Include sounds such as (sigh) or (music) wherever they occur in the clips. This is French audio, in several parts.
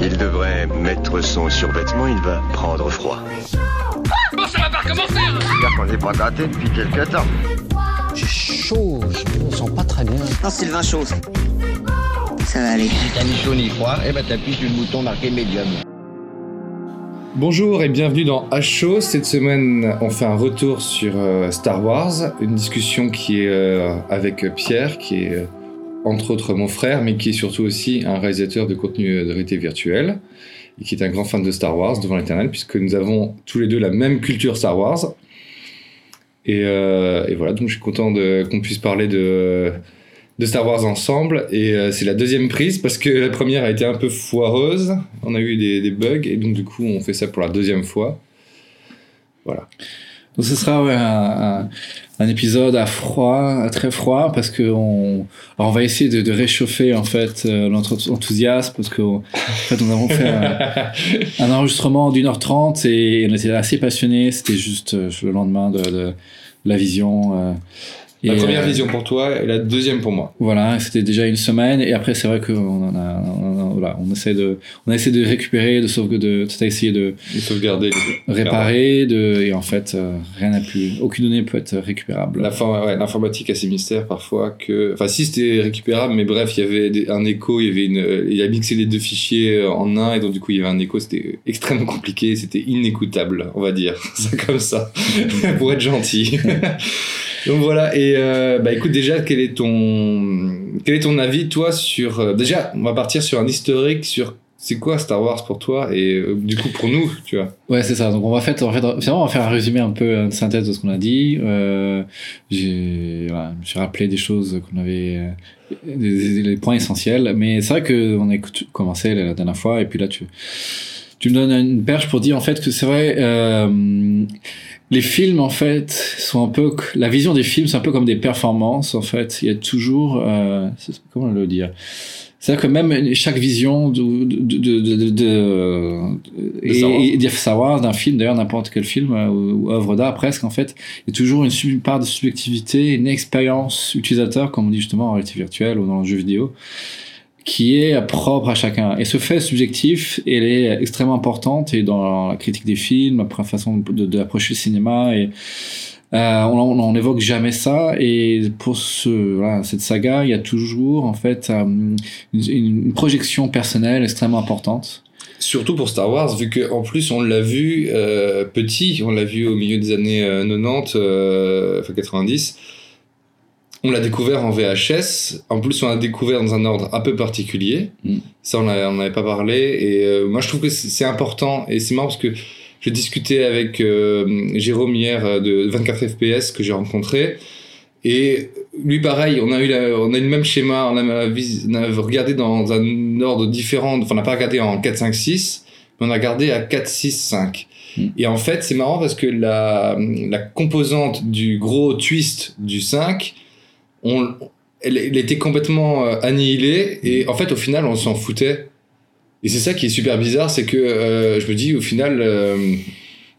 Il devrait mettre son survêtement, il va prendre froid. Bon, ça va pas recommencer hein C'est-à-dire qu'on n'est pas gâté depuis quelques temps. J'ai chaud, je me sens pas très bien. Non, c'est le vin chaud. Ça va aller. Si t'as ni chaud ni froid, eh ben t'appuies sur le bouton marqué médium. Bonjour et bienvenue dans H-Show. Cette semaine, on fait un retour sur euh, Star Wars, une discussion qui est euh, avec Pierre, qui est euh, entre autres mon frère, mais qui est surtout aussi un réalisateur de contenu de réalité virtuelle, et qui est un grand fan de Star Wars devant l'éternel, puisque nous avons tous les deux la même culture Star Wars. Et, euh, voilà, donc je suis content qu'on puisse parler de, Star Wars ensemble. Et euh, c'est la deuxième prise, parce que la première a été un peu foireuse, on a eu des bugs, et donc du coup on fait ça pour la deuxième fois. Voilà. Donc ce sera ouais, un, un- épisode à froid, à très froid, parce que on, va essayer de, de réchauffer en fait euh, notre enthousiasme, parce que en fait on avons fait un, un enregistrement d'une heure trente et on était assez passionnés. C'était juste euh, le lendemain de, de la vision. Euh, La et, première euh, vision pour toi et la deuxième pour moi. Voilà, c'était déjà une semaine et après c'est vrai qu'on en a, on, a- voilà, on essaie de, on a essayé de récupérer, de sauvegarder, de, de essayer de Et sauvegarder les- réparer, de et en fait euh, rien n'a pu, aucune donnée peut être récupérable. L'inform- ouais, L'informatique a ses mystères parfois que. Enfin, si c'était récupérable, mais bref, il y avait des- un écho, il y avait une. Il a mixé les deux fichiers euh, en un, et donc du coup, il y avait un écho, c'était extrêmement (laughs) compliqué, c'était inécoutable, on va dire. (laughs) C'est comme ça, (laughs) pour être gentil. Donc voilà, et euh, bah écoute, déjà, quel est ton. Quel est ton avis, toi, sur. euh, déjà, on va partir sur un historique sur. C'est quoi Star Wars pour toi et euh, du coup pour nous, tu vois? Ouais, c'est ça. Donc on va faire, en fait, finalement, on va faire un résumé un peu, une synthèse de ce qu'on a dit. Euh, j'ai, voilà, je rappelé des choses qu'on avait, euh, des, les points essentiels. Mais c'est vrai que on a commencé la dernière fois, et puis là tu, tu me donnes une perche pour dire en fait que c'est vrai. Les films en fait sont un peu, la vision des films c'est un peu comme des performances en fait. Il y a toujours, euh, comment le dire? C'est-à-dire que même chaque vision de, de, de, de, de, savoir d'un film, d'ailleurs n'importe quel film euh, ou, ou œuvre d'art presque en fait, il y a toujours une sub- part de subjectivité, une expérience utilisateur, comme on dit justement en réalité virtuelle ou dans le jeu vidéo, qui est propre à chacun. Et ce fait subjectif, elle est extrêmement importante et dans la critique des films, la façon d'approcher le cinéma et euh, on, on, on évoque jamais ça et pour ce, voilà, cette saga, il y a toujours en fait euh, une, projection personnelle extrêmement importante. Surtout pour Star Wars, vu qu'en plus on l'a vu euh, petit, on l'a vu au milieu des années euh, 90, euh, enfin 90. On l'a découvert en VHS. En plus, on l'a découvert dans un ordre un peu particulier. Mm. Ça, on n'en avait pas parlé. Et euh, moi, je trouve que c'est important. Et c'est marrant parce que je discutais avec euh, Jérôme hier euh, de 24 FPS que j'ai rencontré. Et lui, pareil, on a eu, la- on a eu le même schéma. On a, vis- on a regardé dans un ordre différent. Enfin, on n'a pas regardé en 4, 5, 6, mais on a regardé à 4, 6, 5. Mm. Et en fait, c'est marrant parce que la, la composante du gros twist du 5, on, elle, elle était complètement euh, annihilée. Et en fait, au final, on s'en foutait. Et c'est ça qui est super bizarre, c'est que euh, je me dis, au final, euh,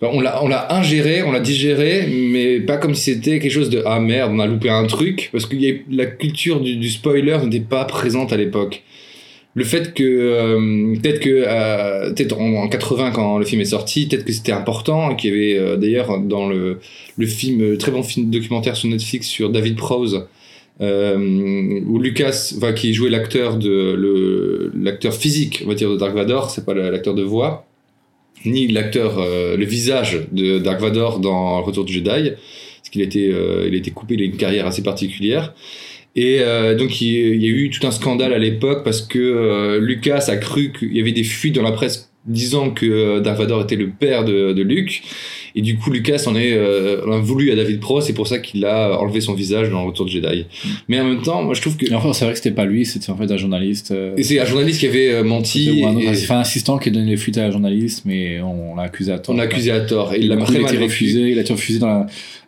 on l'a on l'a ingéré, on l'a digéré, mais pas comme si c'était quelque chose de ah merde, on a loupé un truc, parce que y a- la culture du, du spoiler n'était pas présente à l'époque. Le fait que euh, peut-être que peut-être en, en 80 quand le film est sorti, peut-être que c'était important, et qu'il y avait d'ailleurs dans le, le film, très bon film documentaire sur Netflix sur David Prowse, euh, où Lucas, enfin, qui jouait l'acteur de l'acteur physique, on va dire de Dark Vador, c'est pas l'acteur de voix, ni l'acteur, euh, le visage de Dark Vador dans Retour du Jedi, parce qu'il était, euh, il été coupé, il a une carrière assez particulière. Et euh, donc il, il y a eu tout un scandale à l'époque parce que euh, Lucas a cru qu'il y avait des fuites dans la presse disant que euh, Dark Vador était le père de, de Luke. Et du coup, Lucas en, est, euh, en a voulu à David Pro, c'est pour ça qu'il a enlevé son visage dans Retour de Jedi. Mais en même temps, moi je trouve que. Enfin, c'est vrai que c'était pas lui, c'était en fait un journaliste. euh, Et c'est un journaliste qui avait euh, menti. un, et- enfin, un assistant qui a donné les fuites à un journaliste, mais on l'a accusé à tort. on l'a accusé à tort. Et il l'a refusé. il a été refusé dans la,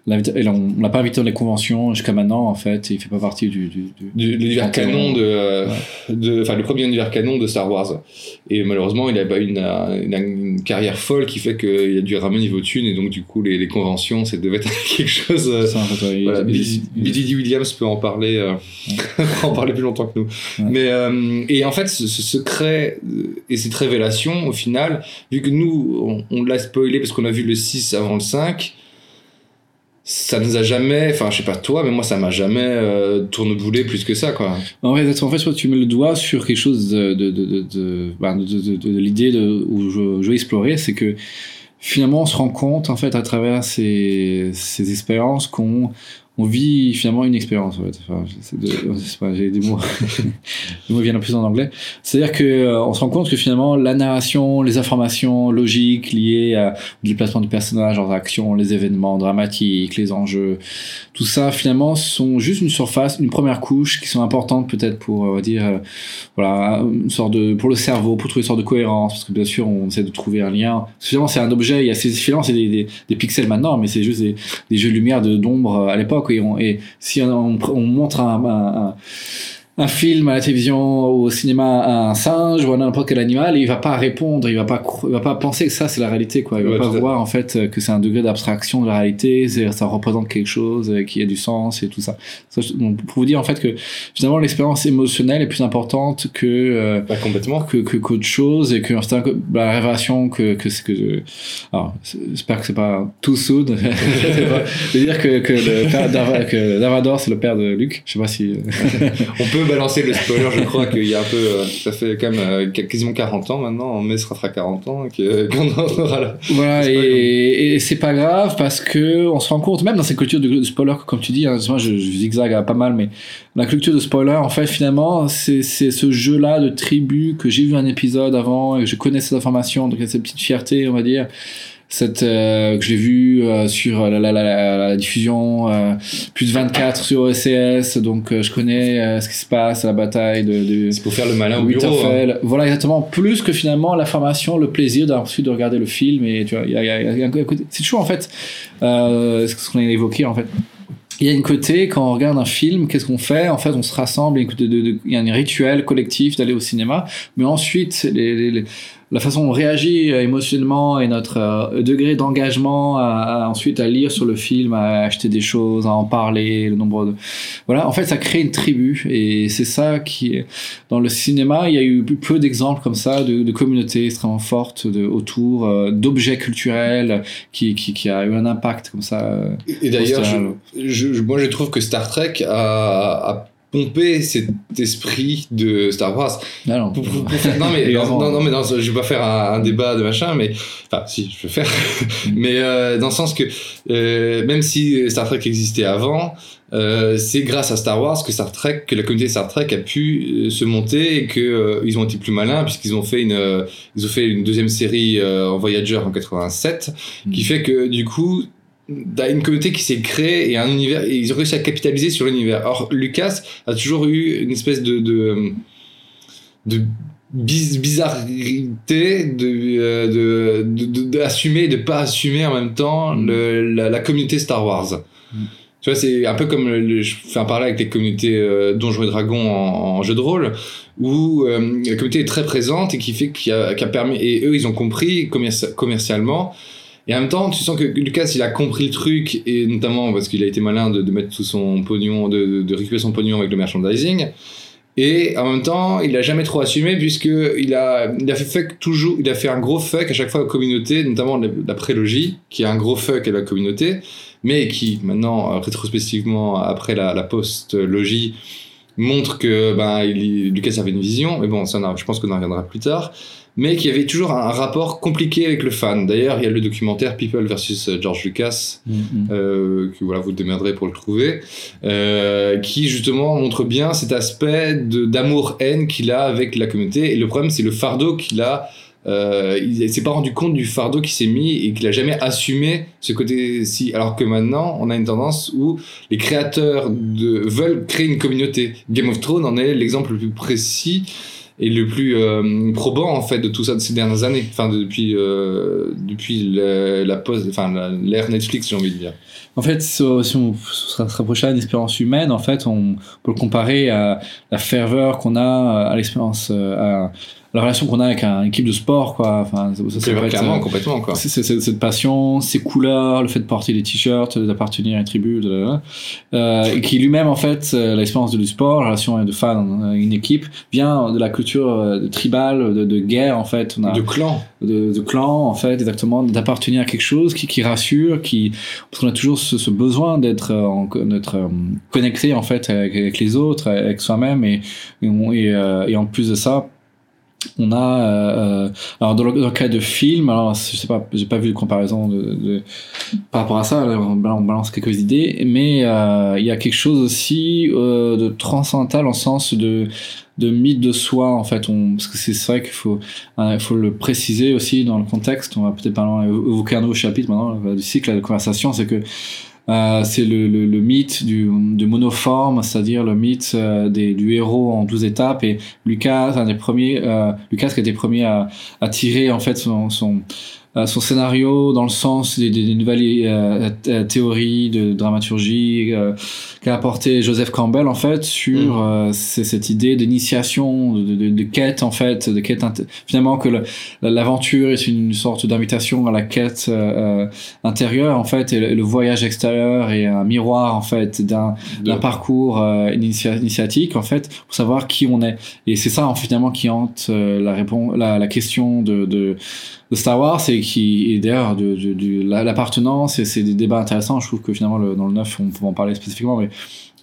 et on on l'a pas invité dans les conventions jusqu'à maintenant, en fait, et il fait pas partie du. du, l'univers Canon. de, euh, de enfin le premier univers canon de Star Wars. Et malheureusement il a pas une, une, une carrière folle qui fait qu'il a dû ramener niveau thune et donc du coup les, les conventions ça devait être (laughs) quelque chose euh, ça, en fait, ouais, il- voilà, il- Billy Williams peut en parler euh, (laughs) en parler plus longtemps que nous. Mais euh, et en fait ce, ce secret euh, et cette révélation au final vu que nous on, on l'a spoilé parce qu'on a vu le 6 avant le 5 ça nous a jamais enfin je sais pas toi mais moi ça m'a jamais euh, tourneboulé plus que ça quoi. En fait, en fait, tu mets le doigt sur quelque chose de, de, de, de, de, ben, de, de- l'idée où je, je veux explorer, c'est que finalement, on se rend compte, en fait, à travers ces, ces expériences qu'on on vit finalement une expérience. En fait. Enfin, de, des mots, (laughs) les mots viennent plus en anglais. C'est-à-dire que euh, on se rend compte que finalement, la narration, les informations logiques liées au déplacement du personnage, leurs actions, les événements dramatiques, les enjeux, tout ça finalement sont juste une surface, une première couche qui sont importantes peut-être pour, dire, euh, voilà, une sorte de, pour le cerveau, pour trouver une sorte de cohérence, parce que bien sûr on essaie de trouver un lien. Finalement c'est un objet, il y a ces, finalement c'est des, pixels maintenant, mais c'est juste des, jeux de lumière de d'ombre à l'époque. Et, on, et si on, on montre un, un, un un film à la télévision, au cinéma, à un singe ou à n'importe quel animal, et il va pas répondre, il va pas, il va pas penser que ça c'est la réalité, quoi. Il va pas tout voir en fait que c'est un degré d'abstraction de la réalité, ça représente quelque chose euh, qui a du sens et tout ça. Donc, pour vous dire en fait que finalement l'expérience émotionnelle est plus importante que euh, Pas complètement. que que- qu'autre chose et que bah, la révélation que que c'est que je... alors j'espère que c'est pas too soon (laughs) de dire que que le père que Davador c'est le père de Luc je sais pas si euh, (laughs) On peut balancer le spoiler, je crois qu'il y a un peu. euh, ça fait quand même euh, quasiment 40 ans maintenant, en mai ça fera 40 ans que- qu'on en aura là. Voilà, et, et c'est pas grave parce que on se rend compte, même dans ces cultures de, spoiler, comme tu dis, hein, moi je, je zigzague à pas mal, mais la culture de spoiler, en fait, finalement, c'est ce jeu-là de tribu que j'ai vu un épisode avant et que je connais ces informations, donc il y a cette petite fierté, on va dire. Cette, euh, que j'ai vu euh, sur la, la, la, la, la diffusion euh, plus de 24 sur OCS donc euh, je connais euh, ce qui se passe la bataille de, de, C'est pour faire le malin au bureau. hein. Voilà, exactement. Plus que finalement la formation, le plaisir d'ensuite de regarder le film. Et tu vois, il y a, y a- y a un côté- c'est toujours en fait euh, ce qu'on a évoqué en fait. Il y a une côté, quand on regarde un film, qu'est-ce qu'on fait? En fait, on se rassemble, il y a un rituel collectif d'aller au cinéma, mais ensuite, les, les- les- la façon dont on réagit euh, émotionnellement et notre euh, degré d'engagement à, à ensuite à lire sur le film, à acheter des choses, à en parler, le nombre de... Voilà, en fait, ça crée une tribu, et c'est ça qui. Dans le cinéma, il y a eu peu d'exemples comme ça, de, de communautés extrêmement fortes de, autour euh, d'objets culturels qui, qui, qui a eu un impact comme ça. euh, Et d'ailleurs, je, je- je- moi je trouve que Star Trek a, a pompé cet esprit de Star Wars. Ah non. Pour- pour- pour faire- non, mais, (laughs) non, non, mais non, je vais pas faire un, un débat de machin, mais. Enfin, si, je vais faire. (laughs) mais euh, dans le sens que, euh, même si Star Trek existait avant, euh, c'est grâce à Star Wars que Star Trek, que la communauté Star Trek a pu euh, se monter et que euh, ils ont été plus malins puisqu'ils ont fait une, euh, ils ont fait une deuxième série euh, en Voyager en 87, qui Mm. fait que du coup, t'as une communauté qui s'est créée et un univers, et ils ont réussi à capitaliser sur l'univers. Or, Lucas a toujours eu une espèce de, de, de bizarreté de, euh, d'assumer et de pas assumer en même temps Mm. le, la, la communauté Star Wars. Mm. Tu vois, c'est un peu comme le- le- je fais un parallèle avec les communautés euh, Donjons et Dragons en, en jeu de rôle, où euh, la communauté est très présente et qui fait qu'il a, qui a permis, et eux ils ont compris commerci- commercialement. Et en même temps, tu sens que Lucas, il a compris le truc, et notamment parce qu'il a été malin de, mettre tout son pognon, de, récupérer son pognon avec le merchandising. Et en même temps, il a jamais trop assumé puisque il a, fait toujours, il a fait un gros fuck à chaque fois aux communautés, notamment la, la prélogie, qui est un gros fuck à la communauté, mais qui maintenant, euh, rétrospectivement, après la, la post-logie, montre que ben, il, Lucas avait une vision, mais bon, ça, je pense qu'on en reviendra plus tard, mais qui avait toujours un rapport compliqué avec le fan. D'ailleurs, il y a le documentaire People versus George Lucas, Mm, mm. euh, que voilà, vous démerderez pour le trouver, euh, qui justement montre bien cet aspect d'amour-haine qu'il a avec la communauté. Et le problème, c'est le fardeau qu'il a. Euh, il s'est pas rendu compte du fardeau qui s'est mis et qu'il a jamais assumé ce côté-ci. Alors que maintenant, on a une tendance où les créateurs de, veulent créer une communauté. Game of Thrones en est l'exemple le plus précis. Et le plus euh, probant en fait de tout ça de ces dernières années. Enfin depuis euh, depuis le- la pause, enfin l'ère Netflix, j'ai envie de dire. En fait, si on se rapproche à l'espérance humaine, en fait, on peut le comparer à la ferveur qu'on a à l'expérience, euh, à la relation qu'on a avec un- une équipe de sport, quoi. Enfin, ça, être, clairement euh, complètement quoi. c'est- cette passion, ces couleurs, le fait de porter des t-shirts, d'appartenir à une tribu, de, euh, et qui lui-même, en fait, euh, l'expérience du sport, la relation de fan à une équipe, vient de la culture euh, tribale, de, de guerre, en fait. On a, De clan. de, de clan en fait exactement d'appartenir à quelque chose qui, qui rassure qui parce qu'on a toujours ce, ce besoin d'être euh, d'être euh, connecté en fait avec, avec les autres avec soi-même et et, et, euh, et en plus de ça on a euh, euh, alors dans le, cas de film alors je sais pas j'ai pas vu de comparaison de, de- par rapport à ça on balance, quelques idées mais euh, il y a quelque chose aussi euh, de transcendantal en sens de de mythe de soi en fait. On parce que c'est vrai qu'il faut euh, il faut le préciser aussi dans le contexte. On va peut-être parler évoquer un nouveau chapitre maintenant du cycle de conversation. C'est que euh, c'est le, le, le mythe du, monoforme, c'est-à-dire le mythe euh, des, du héros en 12 étapes. Et Lucas, un des premiers, euh, Lucas qui a été premier à, à tirer en fait son, son, son scénario dans le sens des, des, des nouvelles euh, euh, théories de dramaturgie euh, qu'a apporté Joseph Campbell en fait sur euh, c'est cette idée d'initiation, de, de, de quête en fait, de quête finalement que l'aventure est une sorte d'invitation à la quête euh, euh, intérieure en fait et le, le voyage extérieur est un miroir en fait d'un d'un parcours euh, initia- initiatique en fait pour savoir qui on est. Et c'est ça finalement qui hante euh, la réponse la, la question de, de de Star Wars et qui est d'ailleurs de, de, de la- l'appartenance et c'est des débats intéressants. Je trouve que finalement le, dans le 9 on peut en parler spécifiquement mais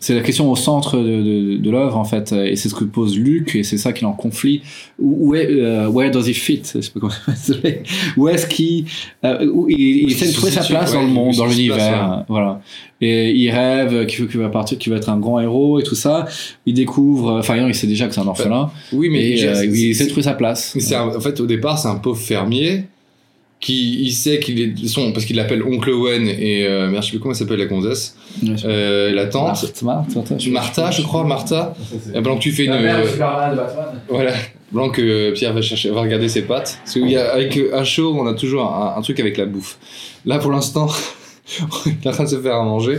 c'est la question au centre de, de, de l'œuvre en fait. Et c'est ce que pose Luc et c'est ça qui est en conflit. Où, où est euh, where does he fit? Je sais pas comment désolé. où est-ce qu'il euh, où il, essaie de trouver sa place ouais, dans le monde dans l'univers. ouais. voilà. Et il rêve qu'il va partir qu'il va être un grand héros et tout ça. Il découvre enfin non, il sait déjà que c'est un orphelin. Oui, mais et euh, il essaie de trouver sa place. un- en fait, au départ, c'est un pauvre fermier qui il sait qu'il est son parce qu'il l'appelle oncle Owen et euh, merde, je sais plus comment elle s'appelle la gonzesse, euh, la tante. Martha, je- Martha, je crois, Martha. Et pendant que tu fais une. Voilà. Pendant que euh, Pierre va chercher, va regarder ses pattes. Parce qu'il y a, avec euh, un show, on a toujours un, un truc avec la bouffe. Là, pour l'instant, (laughs) on est en train de se faire à manger.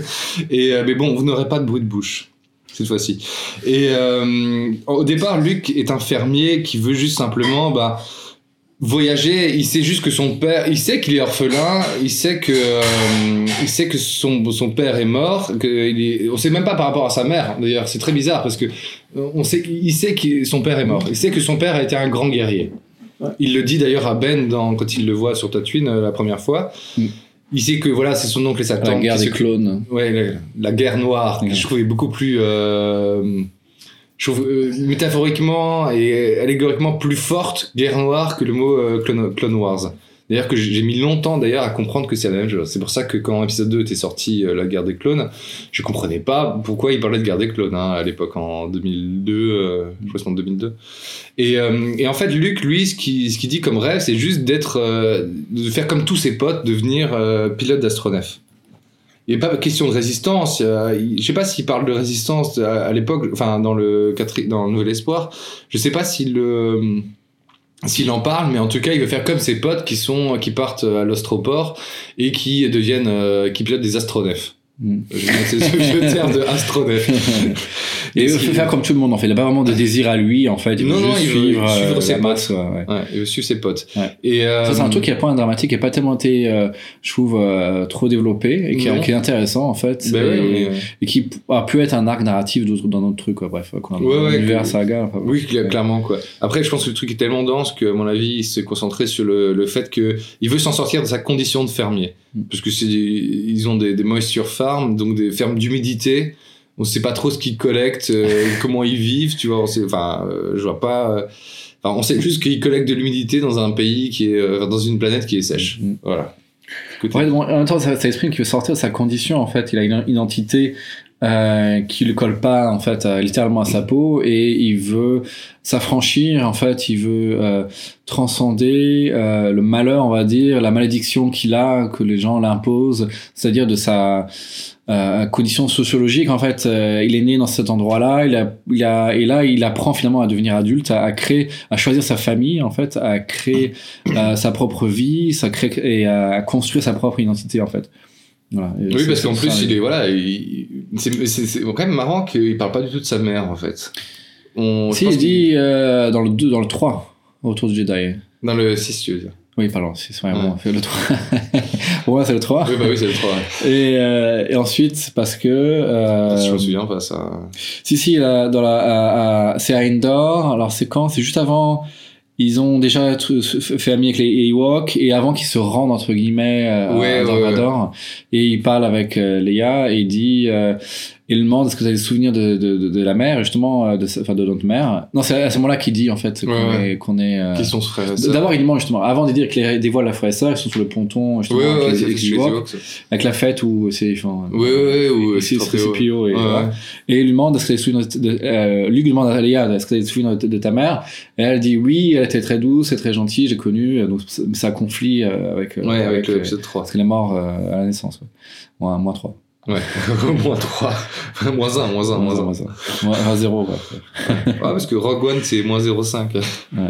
Et, euh, mais bon, vous n'aurez pas de bruit de bouche. Cette fois-ci. Et euh, au départ, Luc est un fermier qui veut juste simplement bah, voyager. Il sait juste que son père, il sait qu'il est orphelin, il sait que, euh, il sait que son, son père est mort. Que il est, on sait même pas par rapport à sa mère. D'ailleurs, c'est très bizarre parce que euh, on sait, il sait que son père est mort. Il sait que son père a été un grand guerrier. Il le dit d'ailleurs à Ben dans, quand il le voit sur Tatooine euh, la première fois. Mm. Il sait que voilà, c'est son oncle et sa la tante. guerre qui des se- clones Ouais, la, la guerre noire, que je trouvais beaucoup plus. euh, je trouve euh, métaphoriquement et allégoriquement plus forte, guerre noire, que le mot euh, clone, Clone Wars. D'ailleurs, que j'ai mis longtemps d'ailleurs à comprendre que c'est la même chose. C'est pour ça que quand épisode 2 était sorti, euh, La guerre des clones, je comprenais pas pourquoi il parlait de guerre des clones hein, à l'époque, en 2002, euh, je crois en 2002. Et, en fait, Luc, lui, ce qu'il ce qu'il dit comme rêve, c'est juste d'être, de faire comme tous ses potes, devenir pilote d'astronef. Il a pas question de résistance. euh, Je sais pas s'il parle de résistance à, à l'époque, enfin dans le, dans le Nouvel Espoir. Je sais pas s'il le- s'il en parle, mais en tout cas, il veut faire comme ses potes qui sont qui partent à l'Ostroport et qui deviennent euh, qui pilotent des astronefs. Mm. Mettre ce vieux terme de astronef. (laughs) et il veut qu'il- faire comme tout le monde en fait il a pas vraiment de désir à lui en fait il veut Non, juste il veut suivre, suivre ses potes. masse ouais, ouais. Ouais, il veut suivre ses potes. Ouais. Et euh, Ça, c'est un truc qui pas un dramatique, qui a pas tellement été, euh, je trouve, euh, trop développé et qui, est intéressant en fait, bah et, qui a pu être un arc narratif dans d'autres trucs, quoi. Bref, quoi, l'univers que- saga. enfin, Oui, clairement quoi. Après, je pense que le truc est tellement dense que, à mon avis, il s'est concentré sur le, le fait que il veut s'en sortir de sa condition de fermier, Mm. parce que c'est ils ont des, des moisture farms, donc des fermes d'humidité. On sait pas trop ce qu'ils collectent, euh, (laughs) comment ils vivent, tu vois. on sait- Enfin, euh, je vois pas. euh, Enfin, on sait juste qu'ils collectent de l'humidité dans un pays qui est euh, dans une planète qui est sèche. Mm. Voilà. Fait, bon, en même temps, ça, ça exprime qu'il veut sortir de sa condition. En fait, il a une identité euh, qui le colle pas en fait à- littéralement à sa peau et il veut s'affranchir. En fait, il veut euh, transcender euh, le malheur, on va dire, la malédiction qu'il a, que les gens l'imposent, c'est-à-dire de sa euh, conditions sociologiques. En fait, euh, il est né dans cet endroit-là. Il a, il a, et là, il apprend finalement à devenir adulte, à, à créer, à choisir sa famille, en fait, à créer euh, sa propre vie, ça crée et à construire sa propre identité, en fait. Voilà. Oui, parce qu'en plus, ça, il est voilà, il- c'est quand même marrant qu'il parle pas du tout de sa mère en fait. On, Si, il dit euh, dans le 2, dans le 3, autour du Jedi. dans le 6, tu veux dire. Oui, pardon, c'est c'est vrai, Ouais. bon, (laughs) c'est le 3. Pour moi, c'est le 3. Oui, bah oui, c'est le 3. ouais. Et, euh, et ensuite, parce que. Euh, Je me souviens pas ça. Si, si, là, dans la, c'est à Endor. Alors, c'est quand? C'est juste avant. Ils ont déjà fait ami avec les Ewoks et avant qu'ils se rendent, entre guillemets, euh, Ouais, à ouais, Dark ouais. Vador. Et il parle avec euh, Leia et il dit. Euh, il demande est-ce que vous avez des souvenirs de, de, de, de la mère, justement, euh, de, enfin, de notre mère. Non, c'est à ce moment-là qu'il dit, en fait, qu'on Ouais, est. qu'on est euh, Qui sont ce frère et sœur D'abord, il demande justement, avant de dire qu'il dévoile la frère et sœur, ils sont sur le ponton, justement, Ouais, ouais, avec, les, avec les Ewoks, avec la fête où c'est. Enfin, Ouais, ouais, ouais, ou c'est c'est c'est Pio, et, Ouais, voilà. ouais. et il lui demande est-ce que tu as des souvenirs de, euh, Luke demande à Leia est-ce que des souvenirs de, ta mère? Et elle dit oui elle était très douce et très gentille j'ai connu euh, donc ça conflit euh, avec euh, Ouais, avec euh, l'épisode 3. parce qu'elle est morte euh, à la naissance ouais. moins 3 Ouais, (laughs) moins 3. (laughs) moins 1, moins 1, moins 1. moins 1 moins 0 quoi. Ouais, parce que Rogue One, c'est moins 0,5. Ouais.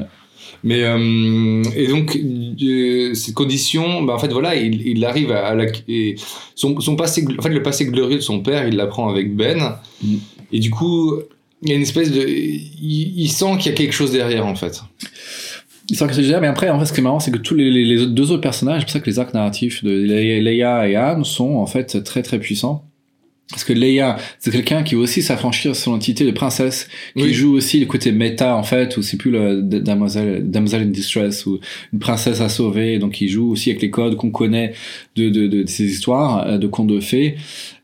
Mais, euh, et donc, euh, cette condition, bah, en fait, voilà, il, il arrive à, à la, et son, son passé, en fait, le passé glorieux de son père, il l'apprend avec Ben. Mm. Et du coup, il y a une espèce de, il, il sent qu'il y a quelque chose derrière, en fait. Que déjà mais après en fait ce qui est marrant c'est que tous les, les, deux autres personnages c'est pour ça que les arcs narratifs de Le- Leia et Han sont en fait très très puissants parce que Leia, c'est quelqu'un qui veut aussi s'affranchir de son entité de princesse, qui Oui. joue aussi le côté méta en fait, où c'est plus le d- damoiselle, damsel in distress ou une princesse à sauver, donc il joue aussi avec les codes qu'on connaît de, de, de, de ces histoires, euh, de contes de fées.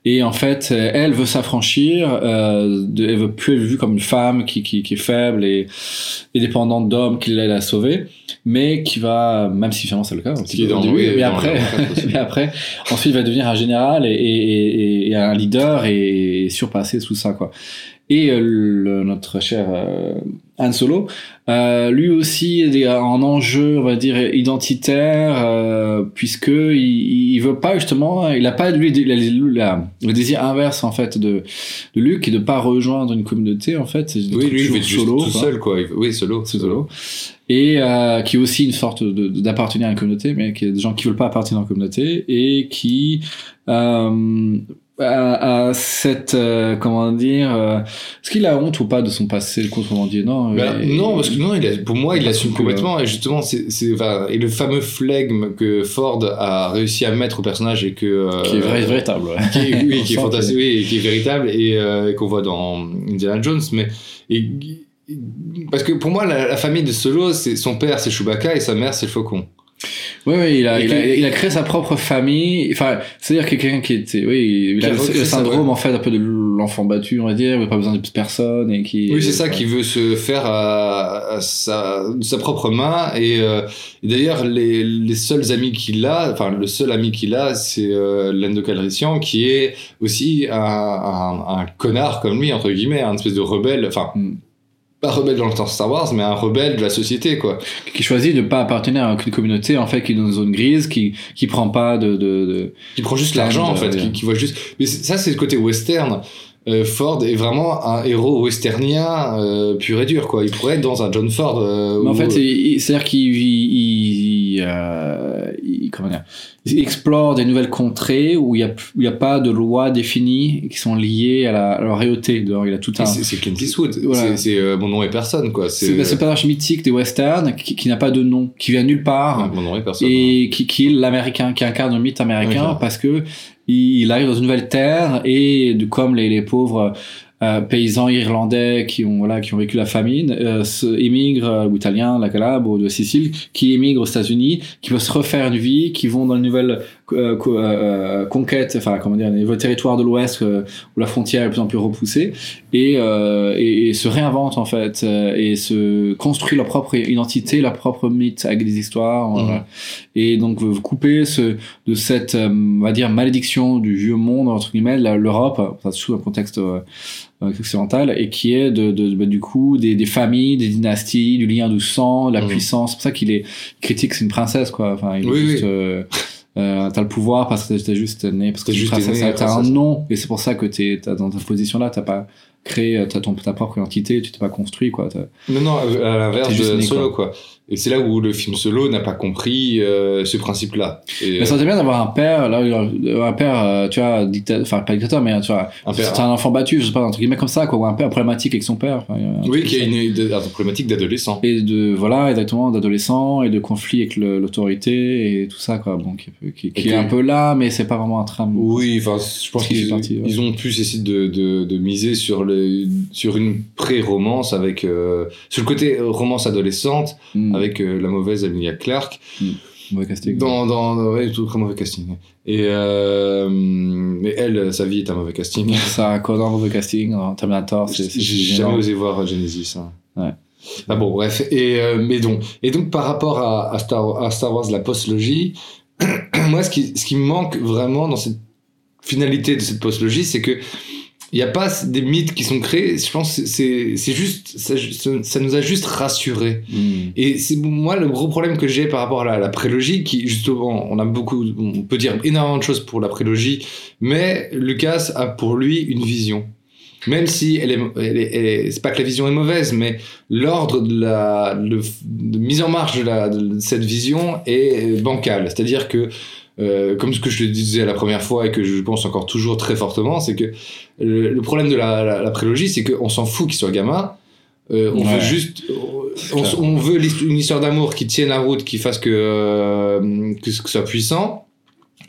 Et en fait, euh, elle veut s'affranchir, euh, elle veut plus être vue comme une femme qui, qui, qui est faible et, et dépendante d'hommes qui l'aident à sauver, mais qui va, même si finalement c'est le cas, qui est dans- début, oui, mais dans après, (laughs) mais après, ensuite il va devenir un général et, et, et, et un leader et, surpasser tout ça quoi. Et euh, le- notre cher euh, Han Solo, euh, lui aussi est en enjeu, on va dire identitaire, euh, puisque il, il veut pas justement, il a pas lui la- la- le désir inverse en fait de, de Luke, qui est de pas rejoindre une communauté en fait. Oui, lui, il veut solo, tout seul, quoi. Oui, solo. c'est solo. Et euh, qui est aussi une sorte d'appartenir à une communauté, mais qui est des gens qui veulent pas appartenir à une communauté et qui euh, a, a cette euh, comment dire, euh, est-ce qu'il a honte ou pas de son passé, comment dire non Ben, et- non, parce que non, il a, pour moi, il Parce assume que- complètement. Et justement, c'est, enfin, et le fameux flegme que Ford a réussi à mettre au personnage et que. euh, qui est vrai, véritable. ouais. qui est, oui, (laughs) qui est fantastique, oui, et qui est véritable et euh, qu'on voit dans Indiana Jones. Mais et, parce que pour moi, la, la famille de Solo, c'est son père, c'est Chewbacca et sa mère, c'est le Faucon. Oui, oui, il a, il, a, il a créé sa propre famille. Enfin, c'est-à-dire que quelqu'un qui était, oui, il a a le, syndrome en fait un peu de l'enfant battu, on va dire, il n'a pas besoin de personne et qui. Oui, c'est ça ouais. qui veut se faire à, à sa, de sa propre main. Et, euh, et d'ailleurs, les, les seuls amis qu'il a, enfin, le seul ami qu'il a, c'est euh, Lando Calrissian, qui est aussi un, un, un connard comme lui, entre guillemets, un espèce de rebelle, enfin, Mm. Pas rebelle dans le temps Star Wars, mais un rebelle de la société, quoi. qui choisit de pas appartenir à aucune communauté en fait qui est dans une zone grise qui qui prend pas de de, de... Qui prend juste l'argent, en fait, qui, qui voit juste. Mais ça, c'est le côté western. Euh, Ford est vraiment un héros westernien euh, pur et dur, quoi. Il pourrait être dans un John Ford. euh, mais en où- fait il- il- c'est à dire qu'il il, il, euh, il- comment dire il explore des nouvelles contrées où il y a a pas de lois définies qui sont liées à la, à royauté dehors il a tout un Et c'est Clint Eastwood. Voilà. C'est- euh, mon nom est personne, quoi. c'est bah, ce personnage mythique des westerns qui, qui n'a pas de nom qui vient nulle part mon nom est personne. et qui, qui est l'américain, qui incarne le mythe américain parce que il arrive dans une nouvelle terre et comme les, les pauvres euh, paysans irlandais qui ont voilà qui ont vécu la famine euh, émigrent euh, ou italiens, la Calabre ou de Sicile, qui émigrent aux États-Unis, qui veulent se refaire une vie, qui vont dans une nouvelle conquête, enfin comment dire, les territoires de l'Ouest euh, où la frontière est de plus en plus repoussée et, euh, et, et se réinventent en fait euh, et se construisent leur propre identité, leur propre mythe avec des histoires. voilà. Et donc vous coupez ce, de cette, euh, on va dire, malédiction du vieux monde, entre guillemets, l'Europe, sous un contexte euh, euh, occidental, et qui est de, de, bah, du coup des, des familles, des dynasties, du lien du sang, de la Mhm. puissance. C'est pour ça qu'il est critique, c'est une princesse, quoi. Enfin, il est juste, oui. euh, euh, t'as le pouvoir parce que t'es juste né, parce que T'es tu juste né, t'as un nom, et c'est pour ça que t'es t'as- dans ta position là, t'as pas créé t'as ton, ta propre identité, tu t'es pas construit, quoi. t'as- Non, non, à l'inverse de Solo, quoi. Et c'est là où le film Solo n'a pas compris euh, ce principe-là. Et, Mais ça serait bien d'avoir un père, là, un père, euh, tu vois, dictateur, enfin pas dictateur, mais tu vois, Un père. c'est un enfant battu, je sais pas, entre guillemets comme ça, quoi, ou un père problématique avec son père. un oui, truc qui a une, problématique d'adolescent. Et de, voilà, exactement, d'adolescent, et de conflit avec le- l'autorité, et tout ça, quoi, bon, qui, qui, qui Et est que- un peu là, mais c'est pas vraiment un trame. Oui, enfin, je pense qu'ils ouais. ont plus essayé de, de, de miser sur, le, sur une pré-romance avec, euh, sur le côté romance adolescente Mm. Avec euh, la mauvaise Emilia Clarke. Mauvais casting. Dans, dans, ouais, tout très mauvais casting. Et, euh, mais elle, sa vie est un mauvais casting. (laughs) Ça, Connor, mauvais casting, dans Terminator, c'est, c'est J'ai jamais osé voir Genesis. hein. Ouais. Ah bon, bref. Et, euh, mais donc, et donc, par rapport à, à, Star, à Star Wars, la postlogie, (clears throat) moi, ce qui, ce qui me manque vraiment dans cette finalité de cette postlogie, c'est que il n'y a pas des mythes qui sont créés. Je pense que c'est c'est juste, ça, ça nous a juste rassurés. Mm. Et c'est moi le gros problème que j'ai par rapport à la, la prélogie, qui justement, on a beaucoup, on peut dire énormément de choses pour la prélogie, mais Lucas a pour lui une vision. Même si elle est, elle est, elle est- pas que la vision est mauvaise, mais l'ordre de la le- de mise en marche de, la, de cette vision est bancal. C'est-à-dire que, euh, comme ce que je te disais la première fois et que je pense encore toujours très fortement, c'est que le, le problème de la, la, la prélogie, c'est qu'on s'en fout qu'il soit gamin. Euh, on Ouais. veut juste, on, on veut une histoire d'amour qui tienne la route, qui fasse que, euh, que ce que soit puissant,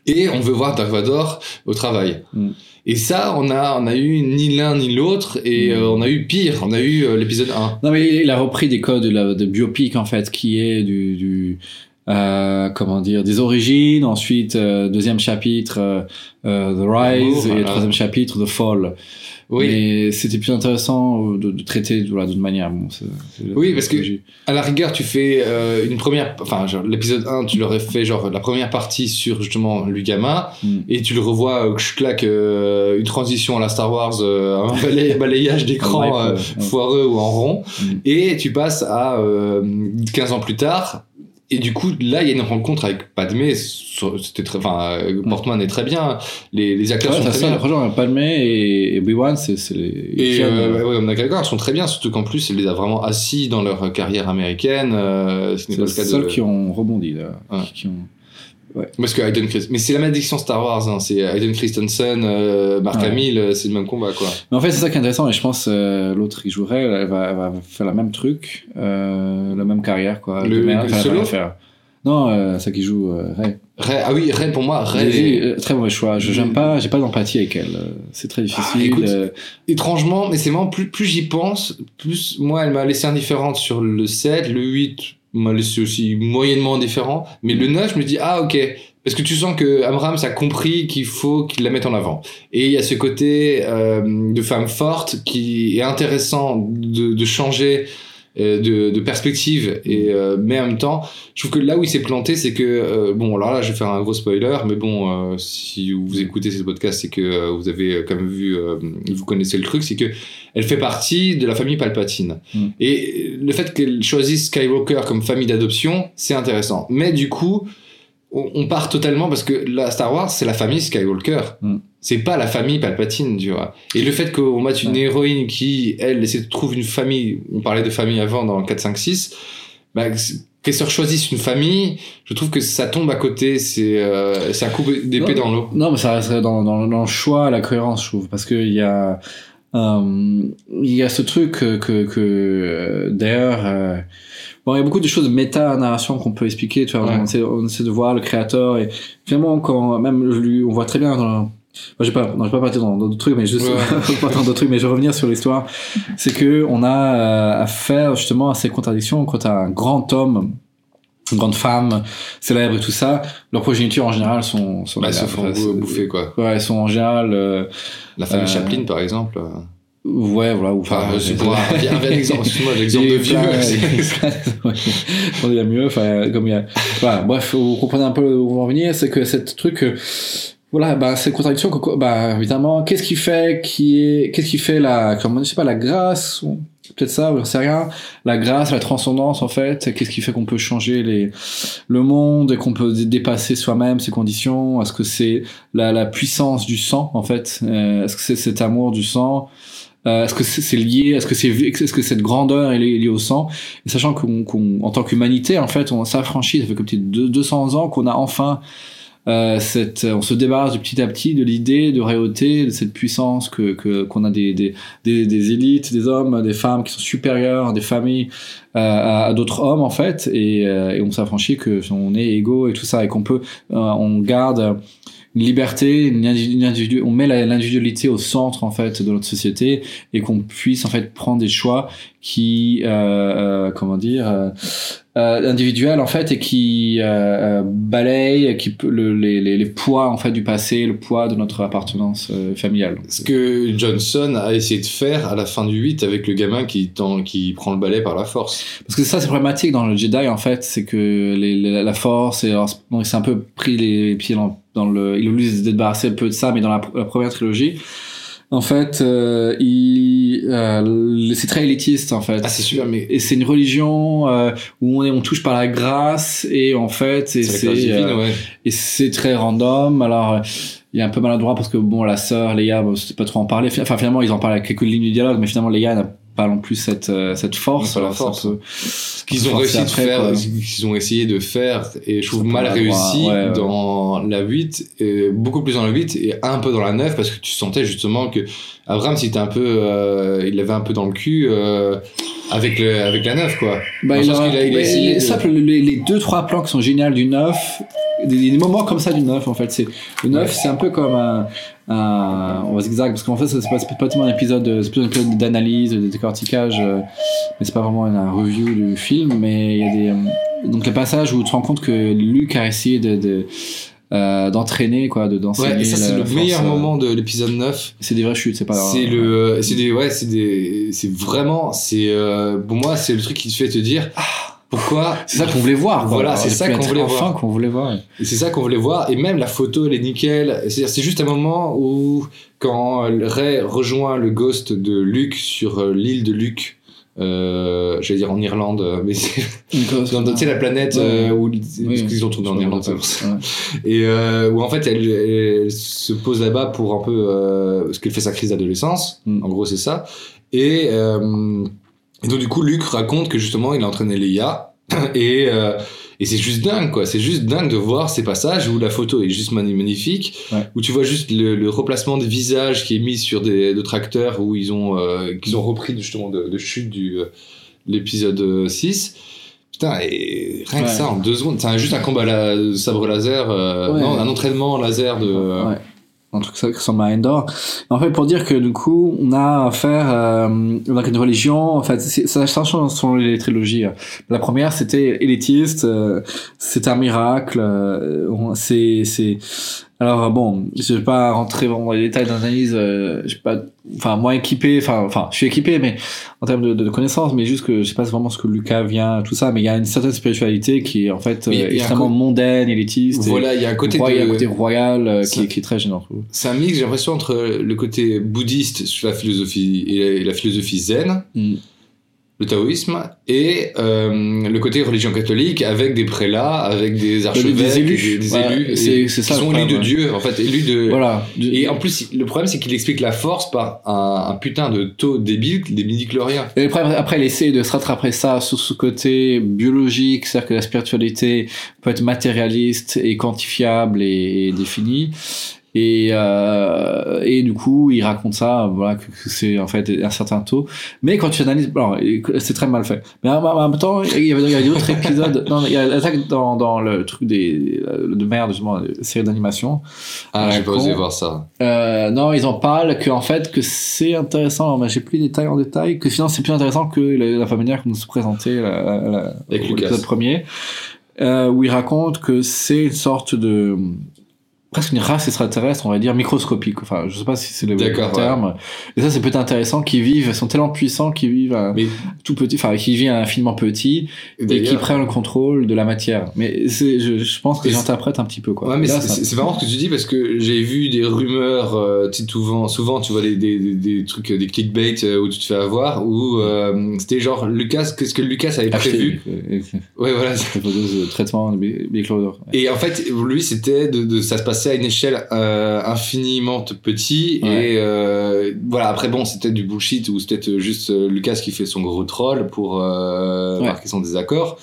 et on veut voir Dark Vador au travail. Mm. Et ça, on a, on a eu ni l'un ni l'autre, et Mm. euh, on a eu pire. On a eu euh, l'épisode 1. Non, mais il a repris des codes de, la, de biopic, en fait, qui est du, du euh, comment dire, des origines, ensuite, euh, deuxième chapitre, euh, The Rise, et troisième chapitre, The Fall. Oui. Mais c'était plus intéressant de, de traiter voilà, d'une manière. Bon, Oui, parce que- À la rigueur, tu fais euh, une première, enfin, genre, l'épisode 1, tu l'aurais fait genre la première partie sur justement le gamin, Mm. et tu le revois, euh, je claque euh, une transition à la Star Wars, euh, un (laughs) balayage d'écran foireux ou en rond, Mm. et tu passes à euh, 15 ans plus tard. Et du coup, là, il y a une rencontre avec Padmé. C'était très, enfin, Portman est très bien. Les, les acteurs Ouais, sont très ça, bien. franchement, Palmé et, et Obi-Wan, c'est c'est les. Et les euh, ouais, ils sont très bien, surtout qu'en plus, ils les a vraiment assis dans leur carrière américaine. Euh, c'est pas les seuls de... qui ont rebondi, là. Ouais. Qui- qui ont... Parce que Hayden Christensen... Mais c'est la malédiction Star Wars, hein. c'est Hayden Christensen, euh, Mark Ouais. Hamill, euh, c'est le même combat, quoi. Mais en fait, c'est ça qui est intéressant, et je pense euh, l'autre qui jouerait, elle va, elle va faire la même truc, euh, la même carrière, quoi. Le- merde, le solo faire. Non, euh, celle qui joue euh, Ray. Ray- ah oui, Ray, pour moi, Ray... Euh, très mauvais choix. Je j'aime pas, j'ai pas d'empathie avec elle. Euh, C'est très difficile. Ah, écoute, euh, Étrangement, mais c'est vraiment, plus, plus j'y pense, plus moi, elle m'a laissé indifférente sur le 7, le 8 m'a laissé aussi moyennement indifférent, mais le 9, je me dis, ah ok, parce que tu sens que Abrams a compris qu'il faut qu'il la mette en avant. Et il y a ce côté euh, de femme forte qui est intéressant de, de changer de, de perspective, et, euh, mais en même temps, je trouve que là où il s'est planté, c'est que, euh, bon, alors là, je vais faire un gros spoiler, mais bon, euh, si vous écoutez ce podcast, c'est que euh, vous avez euh, quand même vu, euh, vous connaissez le truc, c'est que elle fait partie de la famille Palpatine. Mm. Et le fait qu'elle choisisse Skywalker comme famille d'adoption, c'est intéressant. Mais du coup, on, on part totalement parce que la Star Wars, c'est la famille Skywalker. Mm. C'est pas la famille Palpatine, tu vois. Et le fait qu'on mette une héroïne qui, elle, essaie de trouver une famille, on parlait de famille avant dans 4, 5, 6, bah, qu'elle se choisisse une famille, je trouve que ça tombe à côté, c'est euh, c'est un coup d'épée dans l'eau. Non, mais ça resterait dans, dans, dans le choix, la cohérence, je trouve. Parce qu'il y a. euh, il y a ce truc que, que, que euh, d'ailleurs, euh, bon, il y a beaucoup de choses méta-narration qu'on peut expliquer, tu vois, Ouais. on, essaie, on essaie de voir le créateur, et finalement, quand même, on voit très bien dans Moi, j'ai pas, non, j'ai pas parti dans d'autres trucs, mais juste, Ouais. (laughs) pas dans d'autres trucs, mais je vais revenir sur l'histoire. C'est que on a euh, à faire justement à ces contradictions quand t'as un grand homme, une grande femme célèbre et tout ça, leurs progénitures en général sont, sont Bah, elles se font bouffer, quoi. Ouais, elles sont en général, euh, La famille Euh, Chaplin, par exemple. euh, ouais, voilà, ou Enfin, c'est pour un, un exemple, excuse-moi, (laughs) l'exemple de vieux. on est mieux, enfin, comme il y a. Voilà, bref, vous comprenez un peu où on va en venir, c'est que cette truc, euh, voilà, bah, c'est une contradiction. que- Bah, évidemment, qu'est-ce qui fait qui est, qu'est-ce qui fait la, comment, je sais pas, la grâce, ou peut-être ça, j'en sais rien. La grâce, la transcendance, en fait. Qu'est-ce qui fait qu'on peut changer les, le monde et qu'on peut dé- dépasser soi-même, ses conditions? Est-ce que c'est la, la puissance du sang, en fait? Euh, est-ce que c'est cet amour du sang? Euh, est-ce que c'est lié, est-ce que c'est, est-ce que cette grandeur est liée, au sang? Et sachant qu'on, qu'on, en tant qu'humanité, en fait, on s'affranchit, ça fait comme peut-être deux- 200 ans qu'on a enfin euh, on se débarrasse petit à petit de l'idée de réauté, de cette puissance que qu'on a des, des, des, élites, des hommes, des femmes qui sont supérieurs, des familles euh, à, d'autres hommes en fait, et, euh, et on s'affranchit que on est égaux et tout ça, et qu'on peut, euh, on garde une liberté, une individu- on met l'individualité au centre en fait de notre société et qu'on puisse en fait prendre des choix qui, euh, euh, comment dire, euh, euh, individuels en fait et qui euh, euh, balayent, qui peut- le, les, les, les poids en fait du passé, le poids de notre appartenance euh, familiale. Ce que Johnson a essayé de faire à la fin du 8 avec le gamin qui, tend, qui prend le balai par la force. Parce que ça, c'est problématique dans le Jedi, en fait, c'est que les, les- la force, et alors, bon, il s'est un peu pris les pieds dans, dans le, il a voulu se débarrasser un peu de ça, mais dans la, la première trilogie, en fait, euh, il, euh, c'est très élitiste, en fait. Ah, c'est super, mais Et c'est une religion euh, où on, est, on touche par la grâce et en fait et c'est divine, euh, ouais. et c'est très random. Alors il est un peu maladroit parce que bon la sœur Leia, bon, c'était pas trop en parler. Enfin finalement ils en parlent à quelques lignes du dialogue, mais finalement Leia n'a pas non plus cette euh, cette force. La force. peu- Ce qu'ils ont réussi de faire, quoi. ce qu'ils ont essayé de faire, et je trouve mal réussi ouais, ouais. dans la 8, et beaucoup plus dans la 8 et un peu dans la 9, parce que tu sentais justement que Abraham, il était un peu, euh, il l'avait un peu dans le cul, euh, avec le, avec la 9, quoi. Bah, il a, qu'il a- il a essayé les, simple, les, les deux trois plans qui sont géniaux du 9 des, des moments comme ça du 9 en fait c'est le 9 c'est un peu comme un, un on va zigzag parce qu'en fait c'est pas, c'est pas tellement un épisode de- c'est plus un épisode d'analyse de décortiquage euh, mais c'est pas vraiment un review du film mais il y a des euh, donc les passages où tu te rends compte que Luc a essayé de, de euh, d'entraîner quoi de d'enseigner Ouais, et ça, c'est le force, meilleur euh, moment de l'épisode 9. c'est des vraies chutes c'est pas C'est le, c'est des, ouais, c'est des, c'est vraiment, c'est, euh, pour moi, c'est le truc qui te fait te dire, pourquoi (laughs) c'est ça qu'on voulait voir. Voilà, c'est ça qu'on voulait enfin voir. qu'on voulait voir Et c'est ça qu'on voulait voir. Et même la photo, elle est nickel. C'est-à-dire, c'est juste un moment où, quand Ray rejoint le ghost de Luke sur euh, l'île de Luke, euh, j'allais dire en Irlande, euh, mais c'est dans tu sais, la planète Ouais. euh, où Oui, qu'ils ont tourné en Irlande. c'est Ouais. pour ça. Et euh, où en fait, elle, elle se pose là-bas pour un peu parce qu'elle fait sa crise d'adolescence. Mm. En gros, c'est ça. Et, et donc du coup, Luke raconte que justement, il a entraîné Leia (clears throat) et euh, et c'est juste dingue, quoi. C'est juste dingue de voir ces passages où la photo est juste magnifique, Ouais. où tu vois juste le, le replacement des visages qui est mis sur des d'autres acteurs où ils ont euh, qu'ils ont repris justement de, de chute du euh, l'épisode euh, 6. Putain, et rien que ça en deux secondes, c'est juste un combat la, sabre laser, euh, Ouais. non, un entraînement laser de. Ouais. Un truc ça qui ressemble à Endor. En fait, pour dire que du coup, on a affaire euh, avec une religion. En fait, ça ça change selon les trilogies. La première, c'était élitiste. euh, c'est un miracle. euh, c'est c'est. Alors bon, je vais pas rentrer vraiment dans les détails d'analyse. Euh, je suis pas, enfin moins équipé. Enfin, enfin, je suis équipé, mais en termes de, de connaissances, mais juste que je sais pas vraiment ce que Lucas vient, tout ça. Mais il y a une certaine spiritualité qui est en fait Mais euh, extrêmement mondaine, élitiste. Voilà, il y a un côté Royal, de. un côté royal euh, qui, est- qui est très gênant. C'est un mix, j'ai l'impression, entre le côté bouddhiste sur la philosophie et la, et la philosophie zen, Mm. Le taoïsme, et euh, le côté religion catholique avec des prélats, avec des archevêques, des élus. des, des Ouais, élus, c'est- ça qui sont élus de Dieu, en fait, élus de. Voilà. Et en plus, le problème, c'est qu'il explique la force par un, un putain de taux débile des midi-chloriens. Et après, après, il essaie de se rattraper ça sur ce côté biologique, c'est-à-dire que la spiritualité peut être matérialiste et quantifiable et, et définie. Et, euh, et du coup, il raconte ça, voilà, que, que c'est en fait un certain taux. Mais quand tu analyses, alors, c'est très mal fait. Mais en, en même temps, il y avait, il y avait d'autres épisodes. Non, il y a l'attaque dans, dans le truc des, de merde, justement, la série d'animation. Ah, j'ai pas osé voir ça. Euh, non, ils en parlent que en fait que c'est intéressant. Mais j'ai plus les détails en détail. Que finalement c'est plus intéressant que la, la manière qu'on nous se présentait la, la, l'épisode premier, euh, où il raconte que c'est une sorte de presque une race extraterrestre, on va dire microscopique. Enfin, je sais pas si c'est le bon terme. Et ça, c'est peut-être intéressant qu'ils vivent, sont tellement puissants qu'ils vivent à Mais tout petit, enfin, qu'ils vivent infiniment petit et qui prennent le contrôle de la matière. Mais c'est, je, je pense que j'interprète un petit peu quoi. Ouais, mais c'est- marrant ce que tu dis parce que j'ai vu des rumeurs, euh, souvent, souvent tu vois des, des, des, trucs, euh, des clickbait euh, où tu te fais avoir, où euh, c'était genre Lucas, qu'est-ce que Lucas avait prévu euh, euh, Ouais, voilà. de traitement de. Et en fait, lui, c'était de, de- ça se à une échelle euh, infiniment petit. Ouais. Et euh, voilà, après, bon, c'était du bullshit ou c'était peut-être juste euh, Lucas qui fait son gros troll pour euh, Ouais. marquer son désaccord.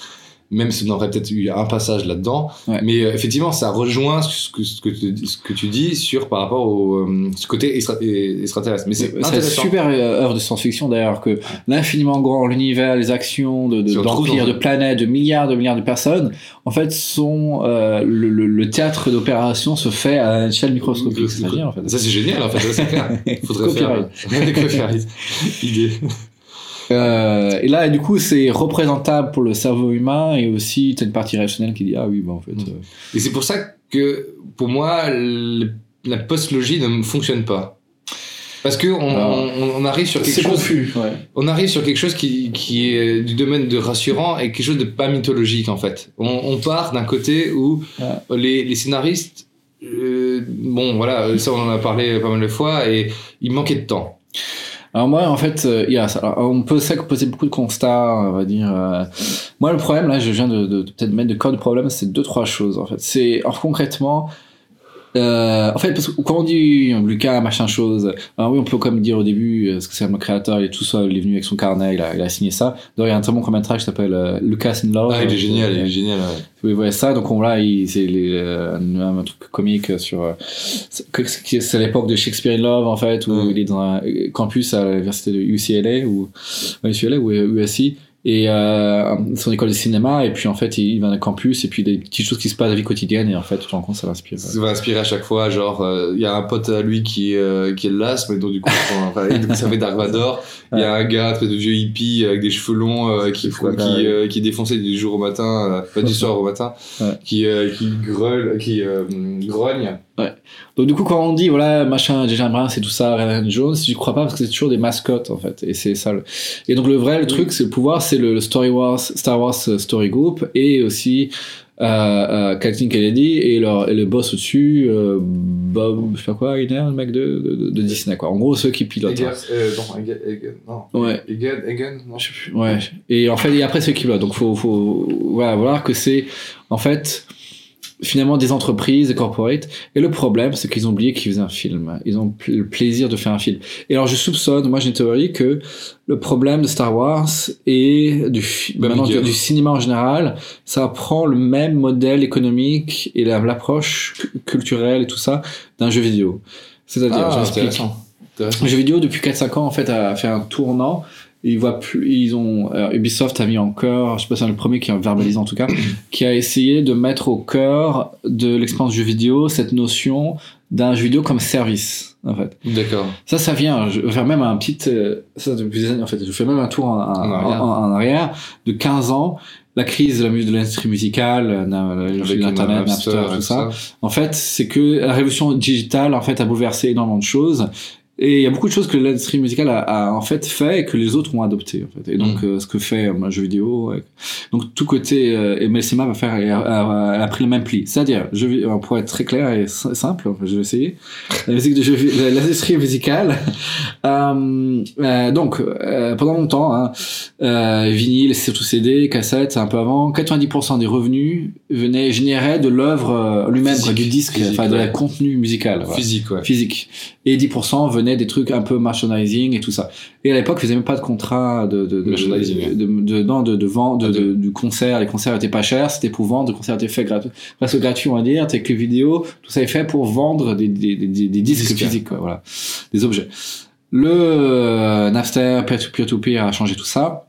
Même si on aurait peut-être eu un passage là-dedans. Ouais. Mais euh, effectivement, ça rejoint ce que, ce, que tu, ce que tu dis sur par rapport au euh, ce côté extra- extraterrestre. Mais c'est une super euh, œuvre de science-fiction d'ailleurs que l'infiniment grand, l'univers, les actions de, de, d'empires, dans- de planètes, de milliards de milliards de personnes, en fait, sont euh, le, le, le théâtre d'opération se fait à échelle microscopique. C'est-à-dire, en fait. Ça, c'est génial, en fait. ouais, c'est clair. (laughs) Faudrait faire. (laughs) Idée. Euh, et là, du coup, c'est représentable pour le cerveau humain et aussi t'as une partie rationnelle qui dit ah oui, bah en fait. Mm. euh, Et c'est pour ça que, pour moi, le- la post-logie ne fonctionne pas. Parce que on, Alors, on- on arrive sur quelque chose, confus. Ouais. on arrive sur quelque chose qui, qui est du domaine de rassurant et quelque chose de pas mythologique en fait. On, on part d'un côté où Ouais. les, les scénaristes, euh, bon voilà, ça on en a parlé pas mal de fois et il manquait de temps. Alors moi, en fait, euh, il y a ça. Alors, on peut ça poser beaucoup de constats, on va dire. euh. Moi, le problème, là, je viens de, de, de peut-être mettre de corps de problème, c'est deux trois choses en fait. C'est alors concrètement. Euh, en fait, parce que quand on dit Lucas, machin chose, alors oui, on peut comme dire au début, euh, parce que c'est le créateur, il est tout seul, il est venu avec son carnet, il a, il a signé ça. D'ailleurs, il y a un très bon court-métrage qui s'appelle euh, Lucas in Love. Ah, il est génial, il Euh, est génial. ouais. vous voyez ça, donc on là, c'est euh, un, un truc comique sur. euh, c'est que- c'est c'est l'époque de Shakespeare in Love en fait, où Mm. il est dans un campus à l'université de UCLA ou UCLA ou USC et euh, son école de cinéma et puis en fait il va dans un campus et puis des petites choses qui se passent dans la vie quotidienne et en fait tu te rends compte ça l'inspire. Ça va inspirer à chaque fois, genre, euh, il y a un pote à lui qui, euh, qui est l'asthme, et donc du coup, enfin, ça fait Dark Vador. (laughs) Il y a un gars, espèce de vieux hippie avec des cheveux longs, euh, qui, quoi, qui, euh, qui est défoncé du jour au matin, euh, pas du (laughs) soir au matin, Ouais. qui, euh, qui greule, qui euh, grogne. Donc du coup quand on dit voilà machin J.J. Abrams c'est tout ça Ryan Jones je crois pas parce que c'est toujours des mascottes en fait et c'est ça le... et donc le vrai le truc c'est le pouvoir c'est le, le Story Wars Star Wars Story Group et aussi euh, euh, Kathleen Kennedy et, leur, et le boss au-dessus euh, Bob je sais pas quoi Iger, le mec de, de, de Disney quoi en gros ceux qui pilotent hein. euh, non, Egan, Egan, non. Ouais. Non, je sais plus. Ouais. Et en fait, et après, ceux qui pilotent. Donc, faut, faut, voilà, voir que c'est, en fait, finalement des entreprises, des corporates. Et le problème, c'est qu'ils ont oublié qu'ils faisaient un film. Ils ont le plaisir de faire un film. Et alors, je soupçonne, moi j'ai une théorie que le problème de Star Wars et du, fi- maintenant, Miguel. du, du cinéma en général, ça prend le même modèle économique et la- l'approche cu- culturelle et tout ça d'un jeu vidéo. C'est-à-dire, Ah, je m'explique. Le jeu vidéo depuis 4-5 ans en fait a fait un tournant. Ils voient plus, ils ont alors, Ubisoft a mis en cœur, je sais pas si c'est le premier qui a verbalisé en tout cas, qui a essayé de mettre au cœur de l'expérience jeu vidéo cette notion d'un jeu vidéo comme service en fait. D'accord. Ça, ça vient. Je vais faire même un petit, euh, ça depuis des années en fait. Je fais même un tour en, arrière. en- en arrière de 15 ans. La crise de la musique de l'industrie musicale, euh, l'internet, Napster tout ça. En fait, c'est que la révolution digitale en fait a bouleversé énormément de choses. Et il y a beaucoup de choses que l'industrie musicale a, a, en fait fait et que les autres ont adopté en fait. Et donc Mm. euh, ce que fait euh, un jeu vidéo, ouais. donc tout côté euh, Melsima va faire, elle a, elle a pris le même pli. C'est-à-dire, je euh, pour être très clair et sim- simple, enfin, je vais essayer. (laughs) La musique de jeu, l'industrie musicale. (laughs) Euh, euh, donc euh, pendant longtemps, hein, euh, vinyle, surtout CD, cassette, un peu avant, 90% des revenus venaient généraient de l'œuvre euh, lui-même, du disque, enfin de la contenu musical. Physique, ouais. physique. Et 10% venaient des trucs un peu merchandising et tout ça. Et à l'époque, ils faisaient même pas de contrat de, de, de, Merchandising, ouais. de, de, non, de, de vente, de, Ah, de- de- du concert. Les concerts étaient pas chers, c'était pour vendre. Les concerts étaient faits gratuits, presque gratuits, on va dire. Avec les vidéos, tout ça est fait pour vendre des, des, des, des disques Disques. physiques, quoi, voilà. Des objets. Le euh, Napster, peer-to-peer a changé tout ça.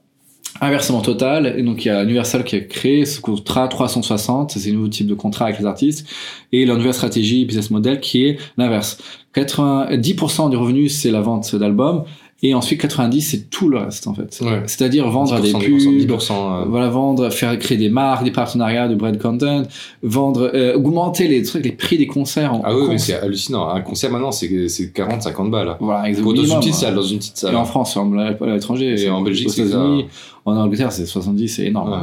Inversement total, et donc il y a Universal qui a créé ce contrat 360, c'est un nouveau type de contrat avec les artistes, et leur nouvelle stratégie business model qui est l'inverse. 90% du revenu c'est la vente d'albums, Et ensuite, 90, c'est tout le reste, en fait. Ouais. C'est-à-dire vendre 10%, des 10%, pubs, 10%, euh, voilà, vendre, faire créer des marques, des partenariats de brand content, vendre, euh, augmenter les trucs, les prix des concerts. En, Ah oui, c'est hallucinant. Un concert maintenant, c'est c'est 40, 50 balles. Voilà, exactement. Dans une petite salle, dans une petite Et salle. en France, en- à l'étranger, Et en Belgique, c'est ça. États-Unis, en Angleterre, c'est 70, c'est énorme. Ouais.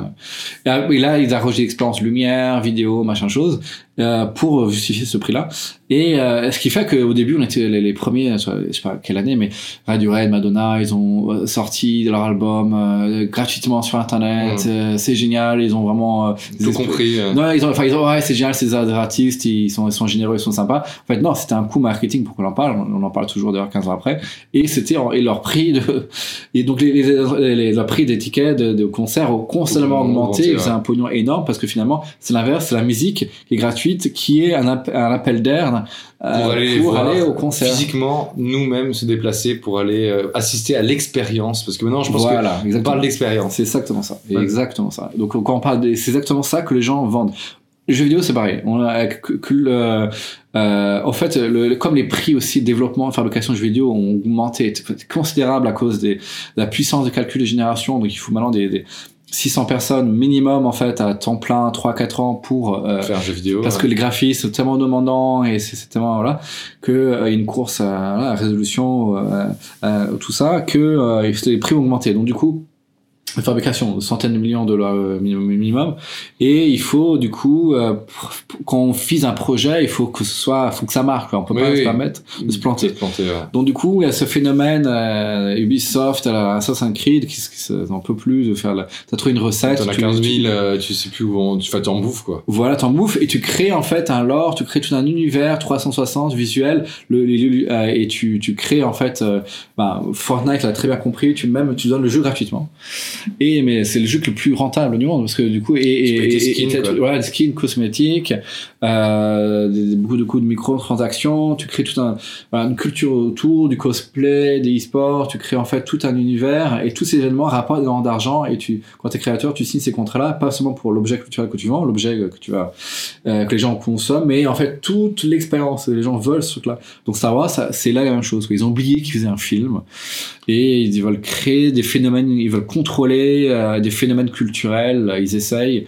Et ah, et là, ils arrogent l'expérience lumière, vidéo, machin chose, euh, pour justifier ce prix-là. Et euh, ce qui fait qu'au début, on était les, les premiers, sur- je sais pas quelle année, mais Radiohead, Madonna, ils ont euh, sorti leur album euh, gratuitement sur Internet. Mm. euh, c'est génial, ils ont vraiment euh, Ils ont des- compris. euh, non, ils ont, enfin, ils ont, ouais, c'est génial, ces artistes, ils sont, ils sont généreux, ils sont sympas. En fait, non, c'était un coup marketing pour qu'on en parle. On, on en parle toujours d'ailleurs 15 ans après. Et c'était, et leur prix de, (laughs) et donc les, les, les, les- leur prix d'étiquette de, de concert ont constamment augmenté, C'est ouais. un pognon énorme parce que finalement, c'est l'inverse, c'est la musique qui est gratuite, qui est un, app- un appel d'air euh, pour aller, pour voir aller au concert. physiquement nous-mêmes se déplacer pour aller euh, assister à l'expérience parce que maintenant je pense voilà, que on parle d'expérience C'est exactement ça. Ouais. Exactement ça. Donc quand on parle c'est exactement ça que les gens vendent. Les jeux vidéo, c'est pareil. On a que, que le, euh, en fait, le, le- comme les prix aussi de développement, fabrication de jeux vidéo ont augmenté considérable à cause des, de la puissance de calcul de génération. Donc il faut maintenant des, des 600 personnes minimum en fait à temps plein, 3-4 ans pour euh, faire un jeu vidéo parce ouais. que les graphismes sont tellement demandants et c'est tellement voilà que euh, une course à, à résolution euh, euh, tout ça que euh, les prix ont augmenté donc du coup la fabrication centaines de millions de dollars euh, minimum, minimum et il faut du coup euh, quand on vise un projet il faut que ce soit faut que ça marche quoi. on peut Oui, pas oui. se permettre de se planter De se planter, ouais. donc du coup, il y a ce phénomène euh, Ubisoft, Assassin's Creed, qui, qui n'en peut plus de faire. La... T'as trouvé une recette. T'en as tu- 15 tu- 000, euh, tu sais plus où on, tu fais en bouffe quoi. Voilà, t'en bouffes et tu crées en fait un lore, tu crées tout un univers 360 visuel, le, le- euh, et tu, tu crées en fait. euh, bah, Fortnite l'a très bien compris. Tu même tu donnes le jeu gratuitement. Et mais c'est le jeu le plus rentable du monde parce que du coup et, et, skins, et voilà, des skins cosmétiques, euh, des- beaucoup de coups de micro-transactions. Tu crées tout un voilà, une culture autour du cosplay, des e-sports. Tu crées en fait tout un univers et tous ces événements rapportent énormément d'argent. Et tu quand t'es créateur, tu signes ces contrats-là pas seulement pour l'objet culturel que tu vends, l'objet que tu vas euh, que les gens consomment, mais en fait toute l'expérience, les gens veulent ce truc-là. Donc Star Wars, c'est là la même chose. quoi. Ils ont oublié qu'ils faisaient un film et ils veulent créer des phénomènes, ils veulent contrôler euh, des phénomènes culturels. Ils essayent.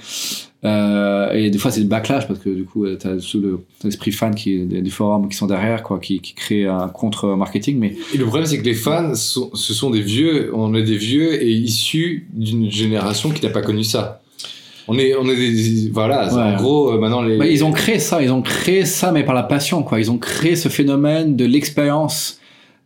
Euh, et des fois c'est le backlash parce que du coup euh, t'as tout le l'esprit fan qui des, des forums qui sont derrière quoi qui, qui créent un contre marketing mais Et le problème c'est que les fans sont, ce sont des vieux, on est des vieux et issus d'une génération qui n'a pas connu ça. On est, on est des, voilà, Ouais. en gros euh, maintenant les. Bah, ils ont créé ça, ils ont créé ça, mais par la passion, quoi. Ils ont créé ce phénomène de l'expérience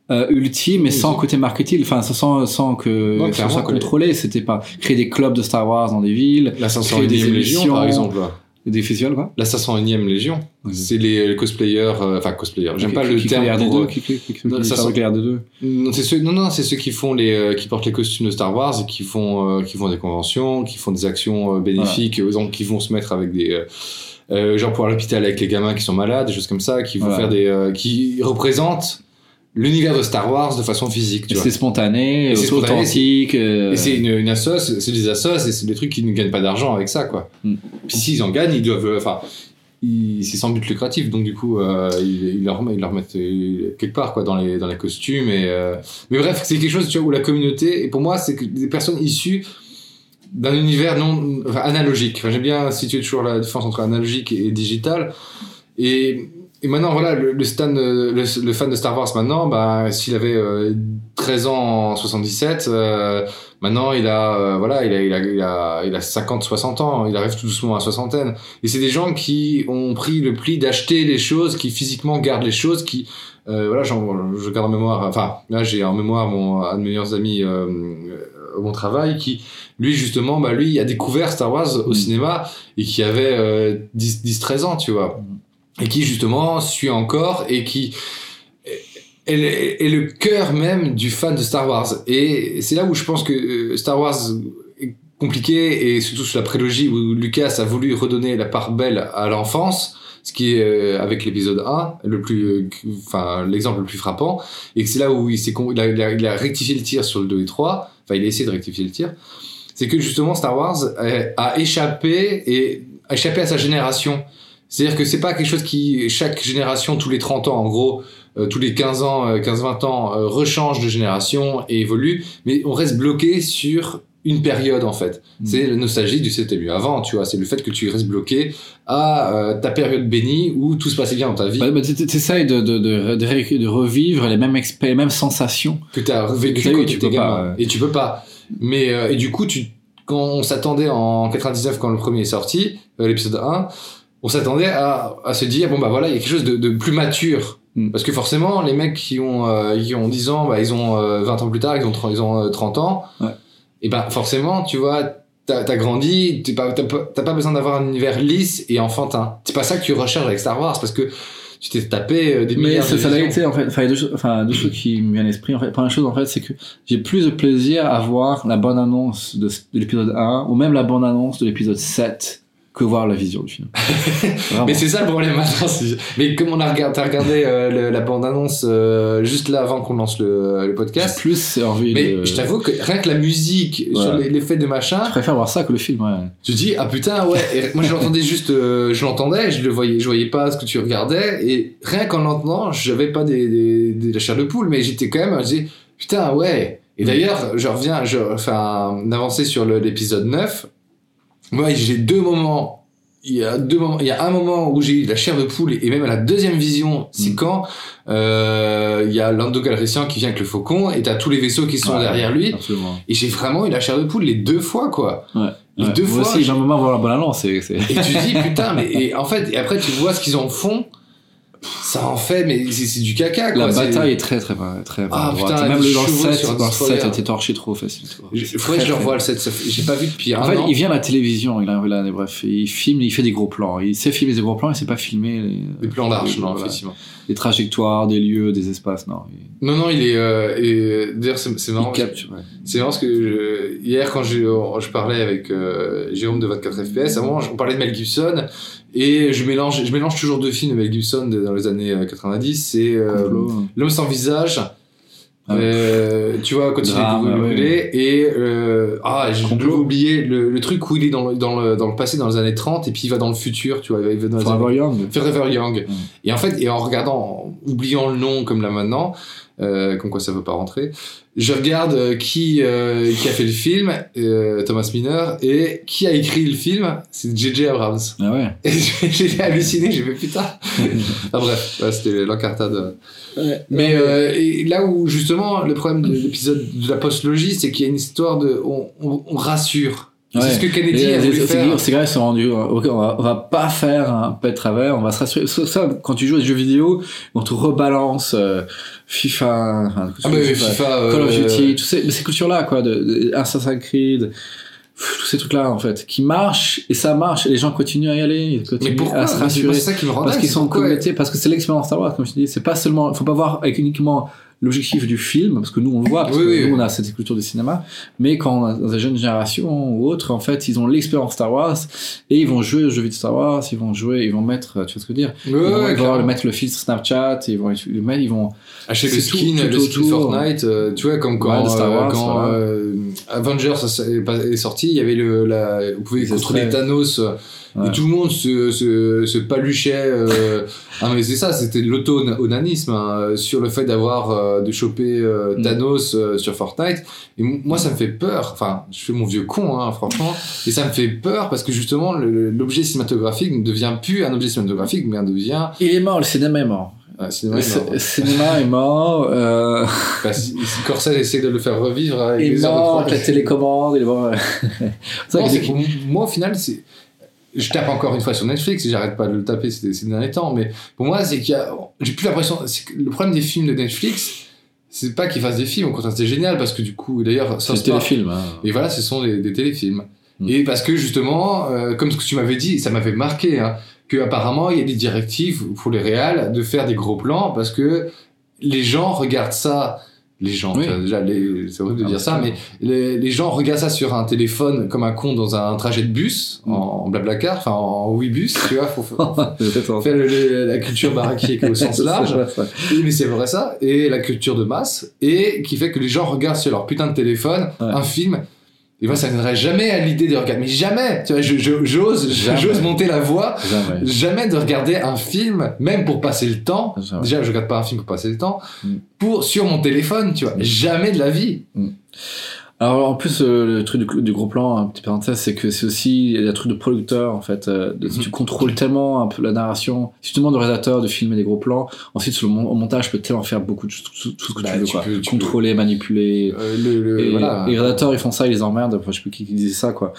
euh, ultime, Oui, sans côté marketing, enfin sans, sans que Non, ça soit contrôlé. C'était pas créer des clubs de Star Wars dans des villes, la créer des 501e Légion par exemple. des festivals, quoi. La 501e Légion, Oui. c'est les, les cosplayers, euh, enfin cosplayers. J'aime pas Qui- le qui terme. pour, R2, euh, qui, qui, qui, Non, R2. Non, c'est ceux, non, non, c'est ceux qui font les, euh, qui portent les costumes de Star Wars et qui font, euh, qui font des conventions, qui font des actions bénéfiques, euh, donc qui vont se mettre avec des, genre pour à l'hôpital avec les gamins qui sont malades, des choses comme ça, qui vont Voilà. faire des, euh, qui représentent l'univers de Star Wars de façon physique. C'est spontané, c'est authentique. euh, Et c'est une, une c'est des assos et c'est des trucs qui ne gagnent pas d'argent avec ça, quoi. Mm. Puis s'ils en gagnent, ils doivent, enfin, c'est sans but lucratif, donc du coup, euh, ils, ils leur, ils leur mettent euh, quelque part, quoi, dans les, dans les costumes. Et, euh, Mais bref, c'est quelque chose, tu vois, où la communauté, et pour moi, c'est que des personnes issues d'un univers non enfin, analogique. Enfin, J'aime bien situer toujours la différence entre analogique et digital. Et, et maintenant, voilà, le, le, stan, euh, le, le fan de Star Wars, maintenant, bah, s'il avait euh, 13 ans en 77, euh, maintenant il a, euh, voilà, il a, il a, il a, il a 50, 60 ans, il arrive tout doucement à soixantaine. Et c'est des gens qui ont pris le pli d'acheter les choses, qui physiquement gardent les choses, qui, euh, voilà, je garde en mémoire, enfin, là j'ai en mémoire mon, un de mes meilleurs amis euh, au mon travail qui, lui justement, bah, lui a découvert Star Wars au Mm. cinéma et qui avait euh, 10, 10, 13 ans, tu vois. Et qui justement suit encore et qui est, le cœur même du fan de Star Wars. Et c'est là où je pense que euh, Star Wars est compliqué et surtout sur la prélogie où Lucas a voulu redonner la part belle à l'enfance ce qui est euh, avec l'épisode 1 le plus euh, enfin l'exemple le plus frappant. Et c'est là où il a, rectifié le tir sur le 2 et 3 enfin il a essayé de rectifier le tir. C'est que justement Star Wars a échappé et a échappé à sa génération c'est-à-dire que c'est pas quelque chose qui chaque génération tous les 30 ans en gros euh, tous les 15 ans, euh, 15-20 ans, euh, rechange de génération et évolue, mais on reste bloqué sur une période en fait. Mm. C'est la nostalgie du c'était mieux avant, tu vois. C'est le fait que tu restes bloqué à euh, ta période bénie où tout se passait bien dans ta vie, Bah, bah, t'essayes de, de, de, de, revivre les mêmes, les mêmes sensations. que tu as vécu Que t'as eu, quand tu étais peux pas, gamin. Et tu peux pas. Mais, euh, et du coup, tu, quand on s'attendait en 99, quand le premier est sorti, euh, l'épisode 1, on s'attendait à, à se dire, bon bah voilà, il y a quelque chose de, de plus mature. Mm. Parce que forcément, les mecs qui ont, euh, qui ont 10 ans, bah, ils ont euh, 20 ans plus tard, ils ont 30, ils ont, euh, 30 ans. Ouais. Et ben forcément, tu vois, t'as as grandi, t'as pas, t'as pas besoin d'avoir un univers lisse et enfantin. C'est pas ça que tu recherches avec Star Wars, parce que tu t'es tapé euh, des Mais milliards ça, de ça visions. été en fait. Enfin, il y a deux, choses- enfin, deux choses qui me viennent à l'esprit. En fait, première chose en fait, c'est que j'ai plus de plaisir à voir la bonne annonce de, de l'épisode 1 ou même la bonne annonce de l'épisode 7 que voir la vision du film. (laughs) Mais c'est ça le problème maintenant. Mais comme on a regardé, t'as regardé euh, le- la bande-annonce euh, juste là avant qu'on lance le, podcast. plus envie Mais je t'avoue que rien que la musique, sur Ouais. les- l'effet de machin, Je préfère voir ça que le film. Ouais. tu dis ah putain ouais. Et moi je l'entendais (laughs) juste, euh, je l'entendais, je le voyais, je voyais pas ce que tu regardais et rien qu'en l'entendant, j'avais pas des, des, des- de la chair de poule, mais j'étais quand même, je disais putain ouais. Et d'ailleurs, je reviens, je enfin d'avancer sur l'épisode 9. Moi j'ai deux moments. Il y a deux moments. Il y a un moment où j'ai eu de la chair de poule et même à la deuxième vision, c'est Mm. quand euh, il y a Lando Calrissian qui vient avec le faucon et t'as tous les vaisseaux qui sont Ouais, derrière lui. Absolument. Et j'ai vraiment eu la chair de poule les deux fois quoi. Ouais. Les Ouais. deux Moi fois. aussi, j'ai un moment voir la bonne annonce. C'est, c'est... Et tu te dis (laughs) putain mais et en fait et après tu vois ce qu'ils en font. Ça en fait mais c'est du caca quoi. La bataille est très très très Ah, putain, Même le dans le chevaux 7, sur un dans le 7 destroyer. a été torché trop facile. Il faudrait que je revoie le 7. ça fait- J'ai pas vu depuis En fait, il vient à la télévision, il a là, bref, il filme, il fait des gros plans. Il sait filmer des gros plans, il sait pas filmer les, Des plans larges, non, effectivement. les trajectoires, des lieux, des espaces. Non, Non, non, il est. Euh, et d'ailleurs, c'est marrant. ouais. C'est marrant parce que je- hier, quand je, je parlais avec euh, Jérôme de 24 FPS, à un moment, on parlait de Mel Gibson et je mélange, je mélange toujours deux films Mel Gibson dans les années euh, 90. C'est euh, Complot. L'homme sans visage. Ah euh, tu vois, quand il est ouais. brûlé, et euh, ah, j'ai oublié le, le truc où il est dans le, dans, le, dans le passé, dans les années 30, et puis il va dans le futur, tu vois, il va dans années- Forever Young. Forever Young. Mm. Et en fait, et en regardant, en oubliant le nom comme là maintenant, euh, comme quoi ça veut pas rentrer, je regarde euh, qui euh, qui a fait le film, euh, Thomas Miner, et qui a écrit le film, c'est J.J. Abrams. Ah ouais. (laughs) Et j'ai halluciné, j'ai fait putain. (laughs) ah bref, ouais, c'était l'encartade. Mais euh, et là où justement le problème de l'épisode de la post-logie, c'est qu'il y a une histoire de, on, on, on rassure. Ouais. C'est ce que Kennedy Et a voulu faire. ces- Ces gars ils sont rendus, euh, ok, on va, on va pas faire un de travers, on va se rassurer. Ça, ça, quand tu joues à des jeux vidéo, on te rebalance euh, FIFA, enfin, Ah FIFA, Call of euh, Duty, tous ces, ces cultures-là, quoi, de, de Assassin's Creed, tous ces trucs-là, en fait, qui marchent, et ça marche, et les gens continuent à y aller, ils Mais continuent pourquoi à se C'est rassurer. ça qui me rend Parce qu'ils c'est sont communauté, parce que c'est l'expérience Star Wars, comme je te dis. C'est pas seulement, faut pas voir avec uniquement l'objectif du film, parce que nous on le voit, parce Oui, que oui, nous oui. on a cette culture du cinéma, mais quand on dans la jeune génération ou autre, en fait, ils ont l'expérience Star Wars et ils vont jouer aux jeux vidéo Star Wars, ils vont jouer, ils vont mettre, tu vois ce que je veux dire, ils vont, ils vont mettre le filtre Snapchat, ils vont le mettre, ils vont acheter le tout- skin, tout le skin autour. Fortnite, euh, tu vois, comme quand, Ouais, de Star Wars, euh, quand euh, Avengers est sorti, il y avait le, la, vous pouvez contrôler. Thanos, euh, Ouais. et tout le monde se, se, se paluchait. Euh, ah mais c'est ça, c'était l'auto-onanisme hein, sur le fait d'avoir euh, de choper euh, Mm. Thanos euh, sur Fortnite. Et moi, ça me fait peur. Enfin, je fais mon vieux con, hein, franchement. Et ça me fait peur parce que justement, l'objet cinématographique ne devient plus un objet cinématographique, mais un devient il est mort, le cinéma est mort. un cinéma. Le énorme. c- cinéma est mort, euh, Bah, Corsel essaie de le faire revivre avec il est mort, avec la télécommande, il est mort. Non, (laughs) que moi, au final, c'est. Je tape encore une fois sur Netflix et j'arrête pas de le taper ces, ces derniers temps, mais pour moi, c'est qu'il y a. J'ai plus l'impression. Le problème des films de Netflix, c'est pas qu'ils fassent des films, au contraire, c'est génial parce que du coup, d'ailleurs, c'est South le Park- téléfilm. hein. Et voilà, ce sont des, des téléfilms. Mm. Et parce que justement, euh, comme ce que tu m'avais dit, ça m'avait marqué, hein, que apparemment il y a des directives pour les réals de faire des gros plans parce que les gens regardent ça. Les gens, Oui. déjà, c'est horrible de Ah, dire ça, mais les, les gens regardent ça sur un téléphone comme un con dans un trajet de bus, Mm. en, en blablacar, enfin en Ouibus, tu vois, faut, faut- (laughs) faut C'est faire le- le- la culture baraquier au (laughs) sens large. vrai. Oui, mais c'est vrai ça. Et la culture de masse. Et qui fait que les gens regardent sur leur putain de téléphone Ouais. un film Et moi, ça ne viendrait jamais à l'idée de regarder. Mais jamais Tu vois, je- je- j'ose j'ose monter la voix. Jamais. Jamais de regarder un film, même pour passer le temps. Jamais. Déjà, je regarde pas un film pour passer le temps. Mm. Pour, sur mon téléphone, tu vois. Jamais de la vie. Alors en plus euh, le truc du, du gros plan, un petit parenthèse, c'est que c'est aussi il y a un truc de producteur en fait. euh, de- Mhm. Tu contrôles tellement un peu la narration. Si tu demandes au réalisateur de filmer des gros plans, ensuite sur le mon- au montage, tu peux tellement faire beaucoup de tout, ce que Bah, tu veux tu quoi. peux- tu Contrôler, manipuler. Euh, le, le- Et voilà. les rédacteurs ils font ça, ils les emmerdent. Enfin, je sais plus qui, qui disait ça quoi.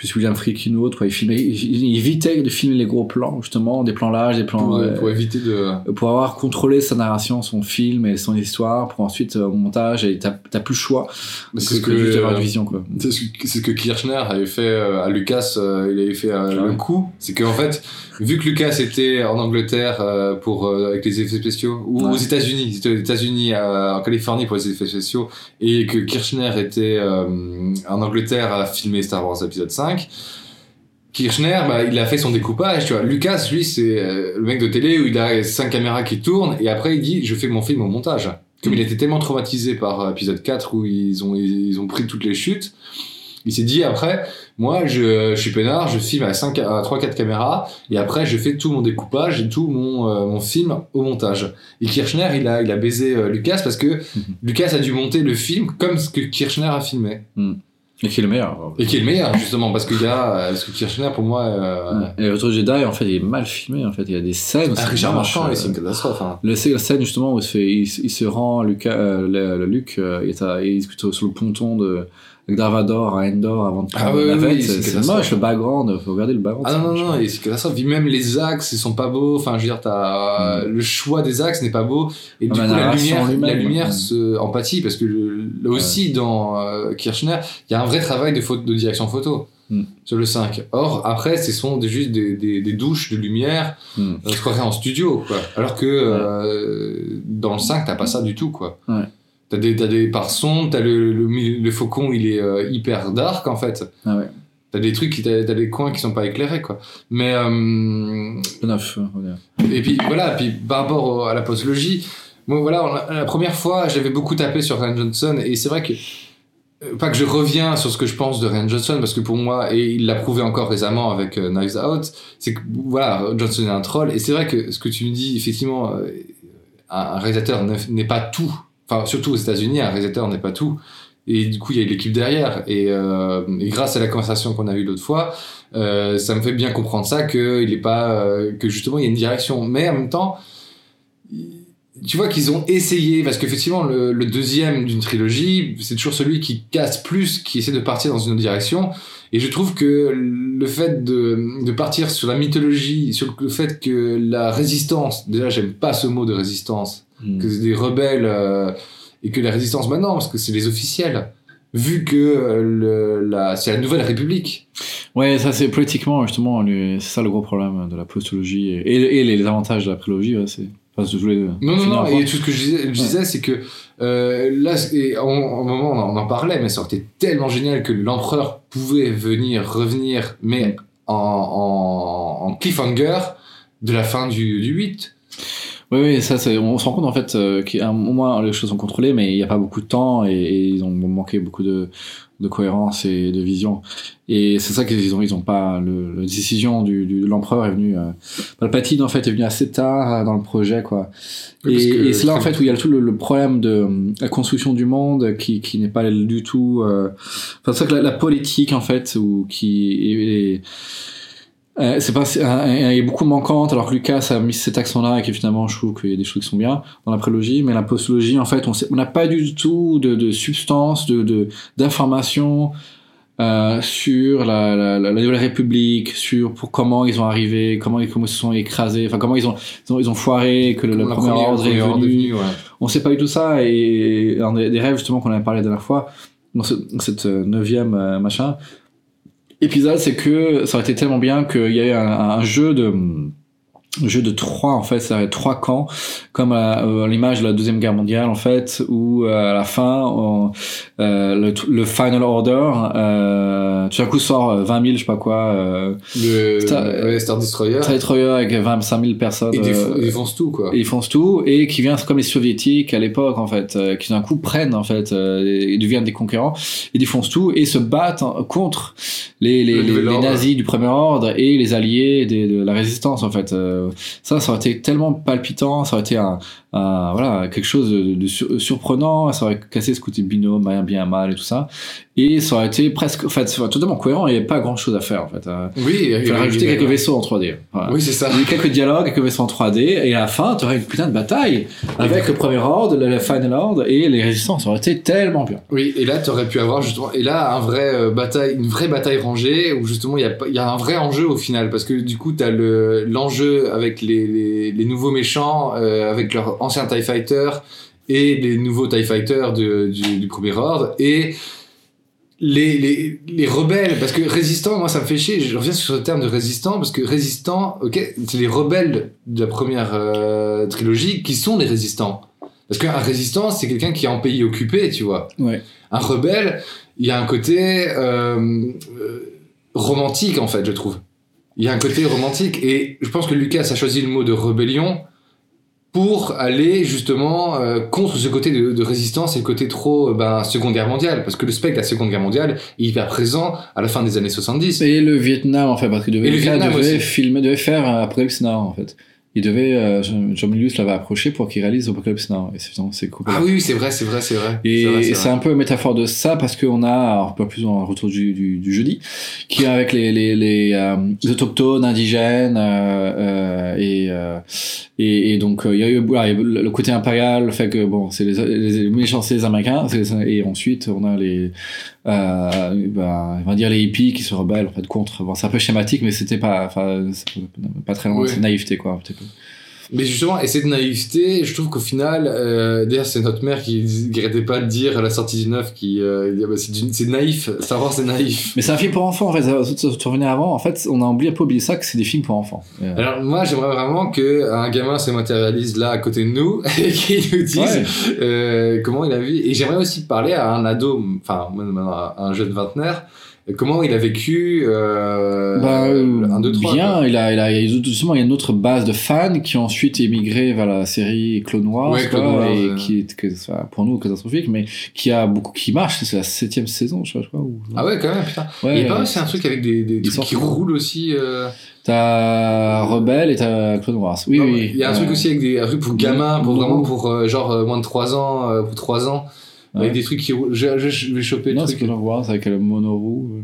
Plus William Friedkin ou autre filmaient, ils, ils évitaient de filmer les gros plans justement, des plans larges, des plans pour, euh, pour éviter de. pour avoir contrôlé sa narration, son film et son histoire, pour ensuite euh, au montage et t'as plus le choix C'est que, ce que que, euh, une vision quoi. C'est ce, que- c'est Kirchner avait fait euh, à Lucas, euh, il avait fait euh, le coup. C'est qu'en fait, vu que Lucas était en Angleterre euh, pour euh, avec les effets spéciaux, ou Ouais. aux États-Unis, c'était aux États-Unis, euh, en Californie pour les effets spéciaux, et que Kirchner était euh, en Angleterre à filmer Star Wars épisode 5. Kirchner, bah, il a fait son découpage, tu vois. Lucas, lui, c'est euh, le mec de télé où il a cinq caméras qui tournent et après il dit je fais mon film au montage. Comme il était tellement traumatisé par euh, épisode 4 où ils ont, ils ont pris toutes les chutes, il s'est dit après, moi je, je suis peinard, je filme à, 5, à 3-4 caméras et après je fais tout mon découpage et tout mon, euh, mon film au montage. Et Kirchner, il a, il a baisé Lucas parce que Lucas a dû monter le film comme ce que Kirchner a filmé. Et qui est le meilleur. Et qui est le meilleur justement parce qu'il y a, euh, parce que Kirchner pour moi, euh, Et du Jedi, en fait, il est mal filmé. En fait, il y a des scènes. ah, c'est Richard moche, Marquand, euh, c'est une catastrophe. Hein. Le, c'est la scène justement où il se, fait, il, se- il se rend, Lucas, euh, le, le Luc, euh, il est, à- il est sur le ponton de avec Darvador à Endor avant de Ah prendre oui, la oui, c'est moche, le background, faut regarder le background. Ah non, non, non, et c'est catastrophe. Puis même les axes, ils sont pas beaux. Enfin, je veux dire, t'as, le choix des axes n'est pas beau. Et du Ah, coup, la lumière, la lumière ouais. se empathie parce que le- là aussi, dans euh, Kirchner, il y a un vrai travail de, photo, de direction photo. Mm. Sur le 5. Or, après, ce sont juste des, des, des douches de lumière. Mm. On se croirait en studio, quoi. Alors que euh, dans le 5, t'as pas ça du tout, quoi. Ouais. T'as des, t'as des par son, t'as le, le, le faucon, il est euh, hyper dark, en fait. Ah ouais. T'as des trucs, qui- t'as, t'as des coins qui sont pas éclairés, quoi. Mais, euh, neuf, et puis voilà, puis par rapport au- à la postologie, moi voilà, la première fois, j'avais beaucoup tapé sur Ryan Johnson, et c'est vrai que, euh, pas que je reviens sur ce que je pense de Ryan Johnson, parce que pour moi, et il l'a prouvé encore récemment avec euh, Knives Out, c'est que voilà, Johnson est un troll, et c'est vrai que ce que tu me dis, effectivement, un, réalisateur n'est pas tout, enfin surtout aux États-Unis, un réalisateur n'est pas tout. Et du coup, il y a l'équipe derrière. Et, euh, et grâce à la conversation qu'on a eue l'autre fois, euh, ça me fait bien comprendre ça, que il est pas, euh, que justement il y a une direction. Mais en même temps, tu vois qu'ils ont essayé, parce qu'effectivement le, le deuxième d'une trilogie, c'est toujours celui qui casse plus, qui essaie de partir dans une autre direction. Et je trouve que le fait de, de partir sur la mythologie, sur le fait que la résistance, déjà j'aime pas ce mot de résistance, Que c'est des rebelles euh, et que la résistance maintenant parce que c'est les officiels vu que euh, le, la, c'est la nouvelle république Ouais, ça c'est politiquement justement, c'est ça le gros problème de la postologie et, et les, les avantages de la prélogie. Ouais, c'est. Enfin, je voulais non non non et tout ce que je disais, je disais c'est que euh, là en, en moment on en, on en parlait mais ça aurait été tellement génial que l'empereur pouvait venir revenir mais en, en, en cliffhanger de la fin du, du 8 Oui, oui, ça, c'est, on se rend compte en fait euh, qu'à un moment les choses sont contrôlées, mais il n'y a pas beaucoup de temps et, et ils ont manqué beaucoup de, de cohérence et de vision. Et c'est ça qu'ils ont, ils ont pas. Le, la décision du, du de l'empereur est venue. Euh, Palpatine en fait est venu assez tard euh, dans le projet, quoi. Oui, et, c'est là en fait où il y a tout le, le problème de la construction du monde qui, qui n'est pas du tout. Euh, enfin, c'est ça que la, la politique en fait, ou qui est- est euh, c'est pas, il est beaucoup manquante, alors que Lucas a mis cet accent-là et que finalement je trouve qu'il y a des choses qui sont bien dans la prélogie, mais la postologie, en fait, on sait- on n'a pas du tout de, de substance, de, de, d'informations euh, sur la, la, la Nouvelle République, sur pour comment ils ont arrivé, comment ils, comment ils se sont écrasés, enfin comment ils ont, ils ont, ils ont foiré, que le, le premier ordre est venu. ouais. On sait pas du tout ça, et un des, des rêves justement qu'on avait parlé la dernière fois, dans ce, cette euh, neuvième euh, machin, épisode, c'est que ça aurait été tellement bien qu'il y ait un, un jeu de jeu de trois en fait ça trois camps comme à, euh, à l'image de la deuxième guerre mondiale en fait où euh, à la fin on- euh, le, le final order euh, tout d'un coup sort euh, 20 000 je sais pas quoi euh, Le Star- ouais, Star Destroyer. Star Destroyer avec 25 000 personnes euh, ils défoncent tout, quoi. et ils foncent tout et qui vient comme les soviétiques à l'époque en fait euh, qui d'un coup prennent en fait euh, et deviennent des concurrents et défoncent tout et se battent hein, contre les, les, Le les, nazis du premier ordre et les alliés des- de la résistance en fait Euh, ça ça aurait été tellement palpitant ça aurait été un, un- voilà quelque chose de, de sur- surprenant ça aurait cassé ce côté binôme bien bien mal et tout ça et ça aurait été presque en fait totalement cohérent il n'y avait pas grand chose à faire en fait Euh, Oui, il fallait rajouter quelques vaisseaux en 3D voilà. Oui, c'est ça. Il y quelques dialogues, quelques vaisseaux en 3D, et à la fin, tu aurais une putain de bataille avec le premier ordre, le, le final ordre et les résistances. Ça aurait été tellement bien. Oui, et là, t'aurais pu avoir justement, et là, un vrai euh, bataille, une vraie bataille rangée où justement il y a, y a un vrai enjeu au final parce que du coup t'as le l'enjeu avec les, les, les nouveaux méchants, euh, avec leurs anciens Tie Fighters et les nouveaux Tie Fighters de- du, du premier ordre et les, les, les rebelles, parce que résistant, moi ça me fait chier, je reviens sur ce terme de résistant, parce que résistant, ok, c'est les rebelles de la première euh, trilogie qui sont les résistants. Parce qu'un résistant, c'est quelqu'un qui est en pays occupé, tu vois. Ouais. Un rebelle, il y a un côté euh, euh, romantique, en fait, je trouve. Il y a un côté romantique, et je pense que Lucas a choisi le mot de rébellion pour aller justement euh, contre ce côté de, de résistance et le côté trop euh, ben, Seconde Guerre mondiale. Parce que le spectre de la Seconde Guerre mondiale est hyper présent à la fin des années 70. Et le Vietnam, en fait, parce devait, Et le Vietnam devait aussi. filmer, devait faire Apocalypse Now, en fait. Il devait, euh, John John Milius l'avait approché pour qu'il réalise Apocalypse Now. Et c'est, c'est cool. Ah oui, oui, c'est vrai, c'est vrai, c'est vrai. Et C'est un peu une métaphore de ça parce qu'on a, alors, pas plus en retour du, du, du jeudi, qui est avec les, les, les, euh, les autochtones, indigènes, euh, euh, et, euh, et, et donc euh, il y a eu voilà, il y a eu le côté impérial, le fait que bon, c'est les, les, méchants, c'est les Américains, et ensuite on a les, euh, ben, on va dire les hippies qui se rebellent en fait contre. Bon, c'est un peu schématique, mais c'était pas, enfin, pas très loin, Ouais. c'est naïveté quoi. Mais justement, et cette naïveté, je trouve qu'au final, euh, d'ailleurs, c'est notre mère qui arrêtait pas de dire à la sortie du 9 qui euh, dit, ah bah, c'est, naïf, Star Wars c'est naïf. Mais c'est un film pour enfants en fait. Ça, ça, tu revenais avant, en fait, on a oublié peu oublié ça que c'est des films pour enfants. Euh, Alors moi, j'aimerais vraiment que un gamin se matérialise là à côté de nous (laughs) et qu'il nous dise Ouais. euh, comment il a vu. Et j'aimerais aussi parler à un ado, enfin moi, maintenant, à un jeune vingtenaire, comment il a vécu euh, Bah, un, deux, trois. bien, il a, il a, il y a justement, il y a une autre base de fans qui ont ensuite émigré vers la série Clone Wars, Ouais, quoi, Clone Wars, et euh. qui est, que, enfin, pour nous, catastrophique, mais qui a beaucoup, qui marche, c'est la septième saison, je crois, je crois. Ou... Ah ouais, quand même, putain. Ouais, il y a pas ouais, aussi un truc avec des, des trucs qui roulent aussi. euh, T'as Rebelle et t'as Clone Wars. Oui, non, oui. Il y a un truc euh, aussi avec des truc pour gamins, pour Mmh. vraiment pour euh, genre euh, moins de 3 ans, euh, pour 3 ans. Avec Ouais. des trucs qui roulent. Je, je- je vais choper le Non, c'est truc. Wars avec le monoroue.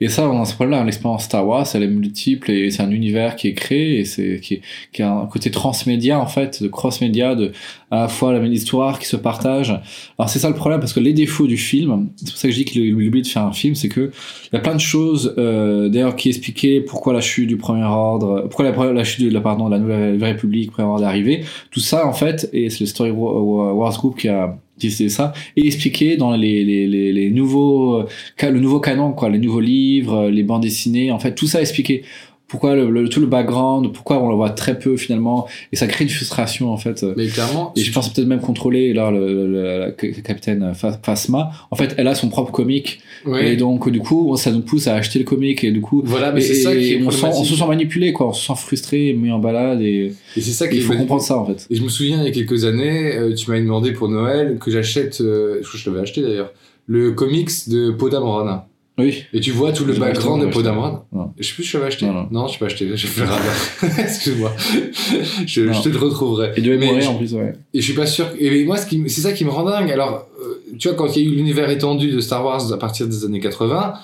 Et ça, on a ce problème-là, l'expérience Star Wars, elle est multiple et c'est un univers qui est créé et c'est qui, est- qui a un côté transmédia en fait, de cross-média, de à la fois la même histoire qui se partage. Alors c'est ça le problème parce que les défauts du film, c'est pour ça que je dis qu'il il oublie de faire un film, c'est que il y a plein de choses euh, d'ailleurs qui expliquaient pourquoi la chute du premier ordre, pourquoi la, la chute de la pardon de la nouvelle République, premier ordre est arrivé. Tout ça en fait et c'est le Story Wa- Wars Group qui a et expliqué dans les, les, les, nouveaux euh, le nouveau canon quoi les nouveaux livres euh, les bandes dessinées en fait tout ça expliqué pourquoi le, le- tout le background pourquoi on le voit très peu finalement et ça crée une frustration en fait. Mais clairement, et je pense peut-être même contrôler là le, le- le- la ca- capitaine Phasma en fait elle a son propre comic. Ouais. et donc du coup ça nous pousse à acheter le comic et du coup voilà, mais c'est ça qui est on, sent, on se sent manipulé quoi. On se sent frustré mis en balade et Et c'est ça qui il est faut comprendre ça en fait. Et je me souviens, il y a quelques années, euh, tu m'avais demandé pour Noël que j'achète, euh, je crois que je l'avais acheté d'ailleurs, le comics de Podamron. Oui Et tu vois tout le background de acheté, je sais plus si je l'avais acheté. Non, non. Non, je l'ai pas acheté. Je vais faire un (laughs) Excuse-moi. je, Non. je te le retrouverai. et de Mais mourir en plus ouais Et je suis pas sûr. Et moi, ce c'est ça qui me rend dingue. Alors, euh, tu vois, quand il y a eu l'univers étendu de Star Wars à partir des années 80,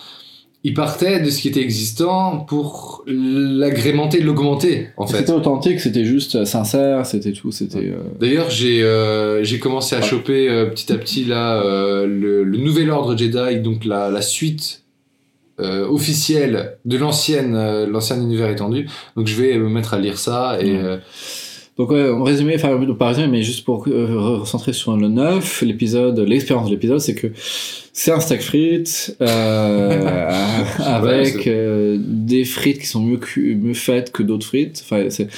il partait de ce qui était existant pour l'agrémenter, l'augmenter, en fait. c'était authentique c'était juste sincère c'était tout c'était euh, D'ailleurs, j'ai euh, j'ai commencé à Ouais. choper euh, petit à petit là euh, le, le nouvel ordre Jedi, donc la, la suite euh, officielle de l'ancienne euh, l'ancien univers étendu. Donc je vais me mettre à lire ça et euh, Donc ouais, en résumé, enfin pas résumé, mais juste pour euh, recentrer sur le 9, l'épisode, l'expérience de l'épisode, c'est que C'est un steak frites euh, (laughs) avec euh, des frites qui sont mieux, mieux faites que d'autres frites. Enfin, c'est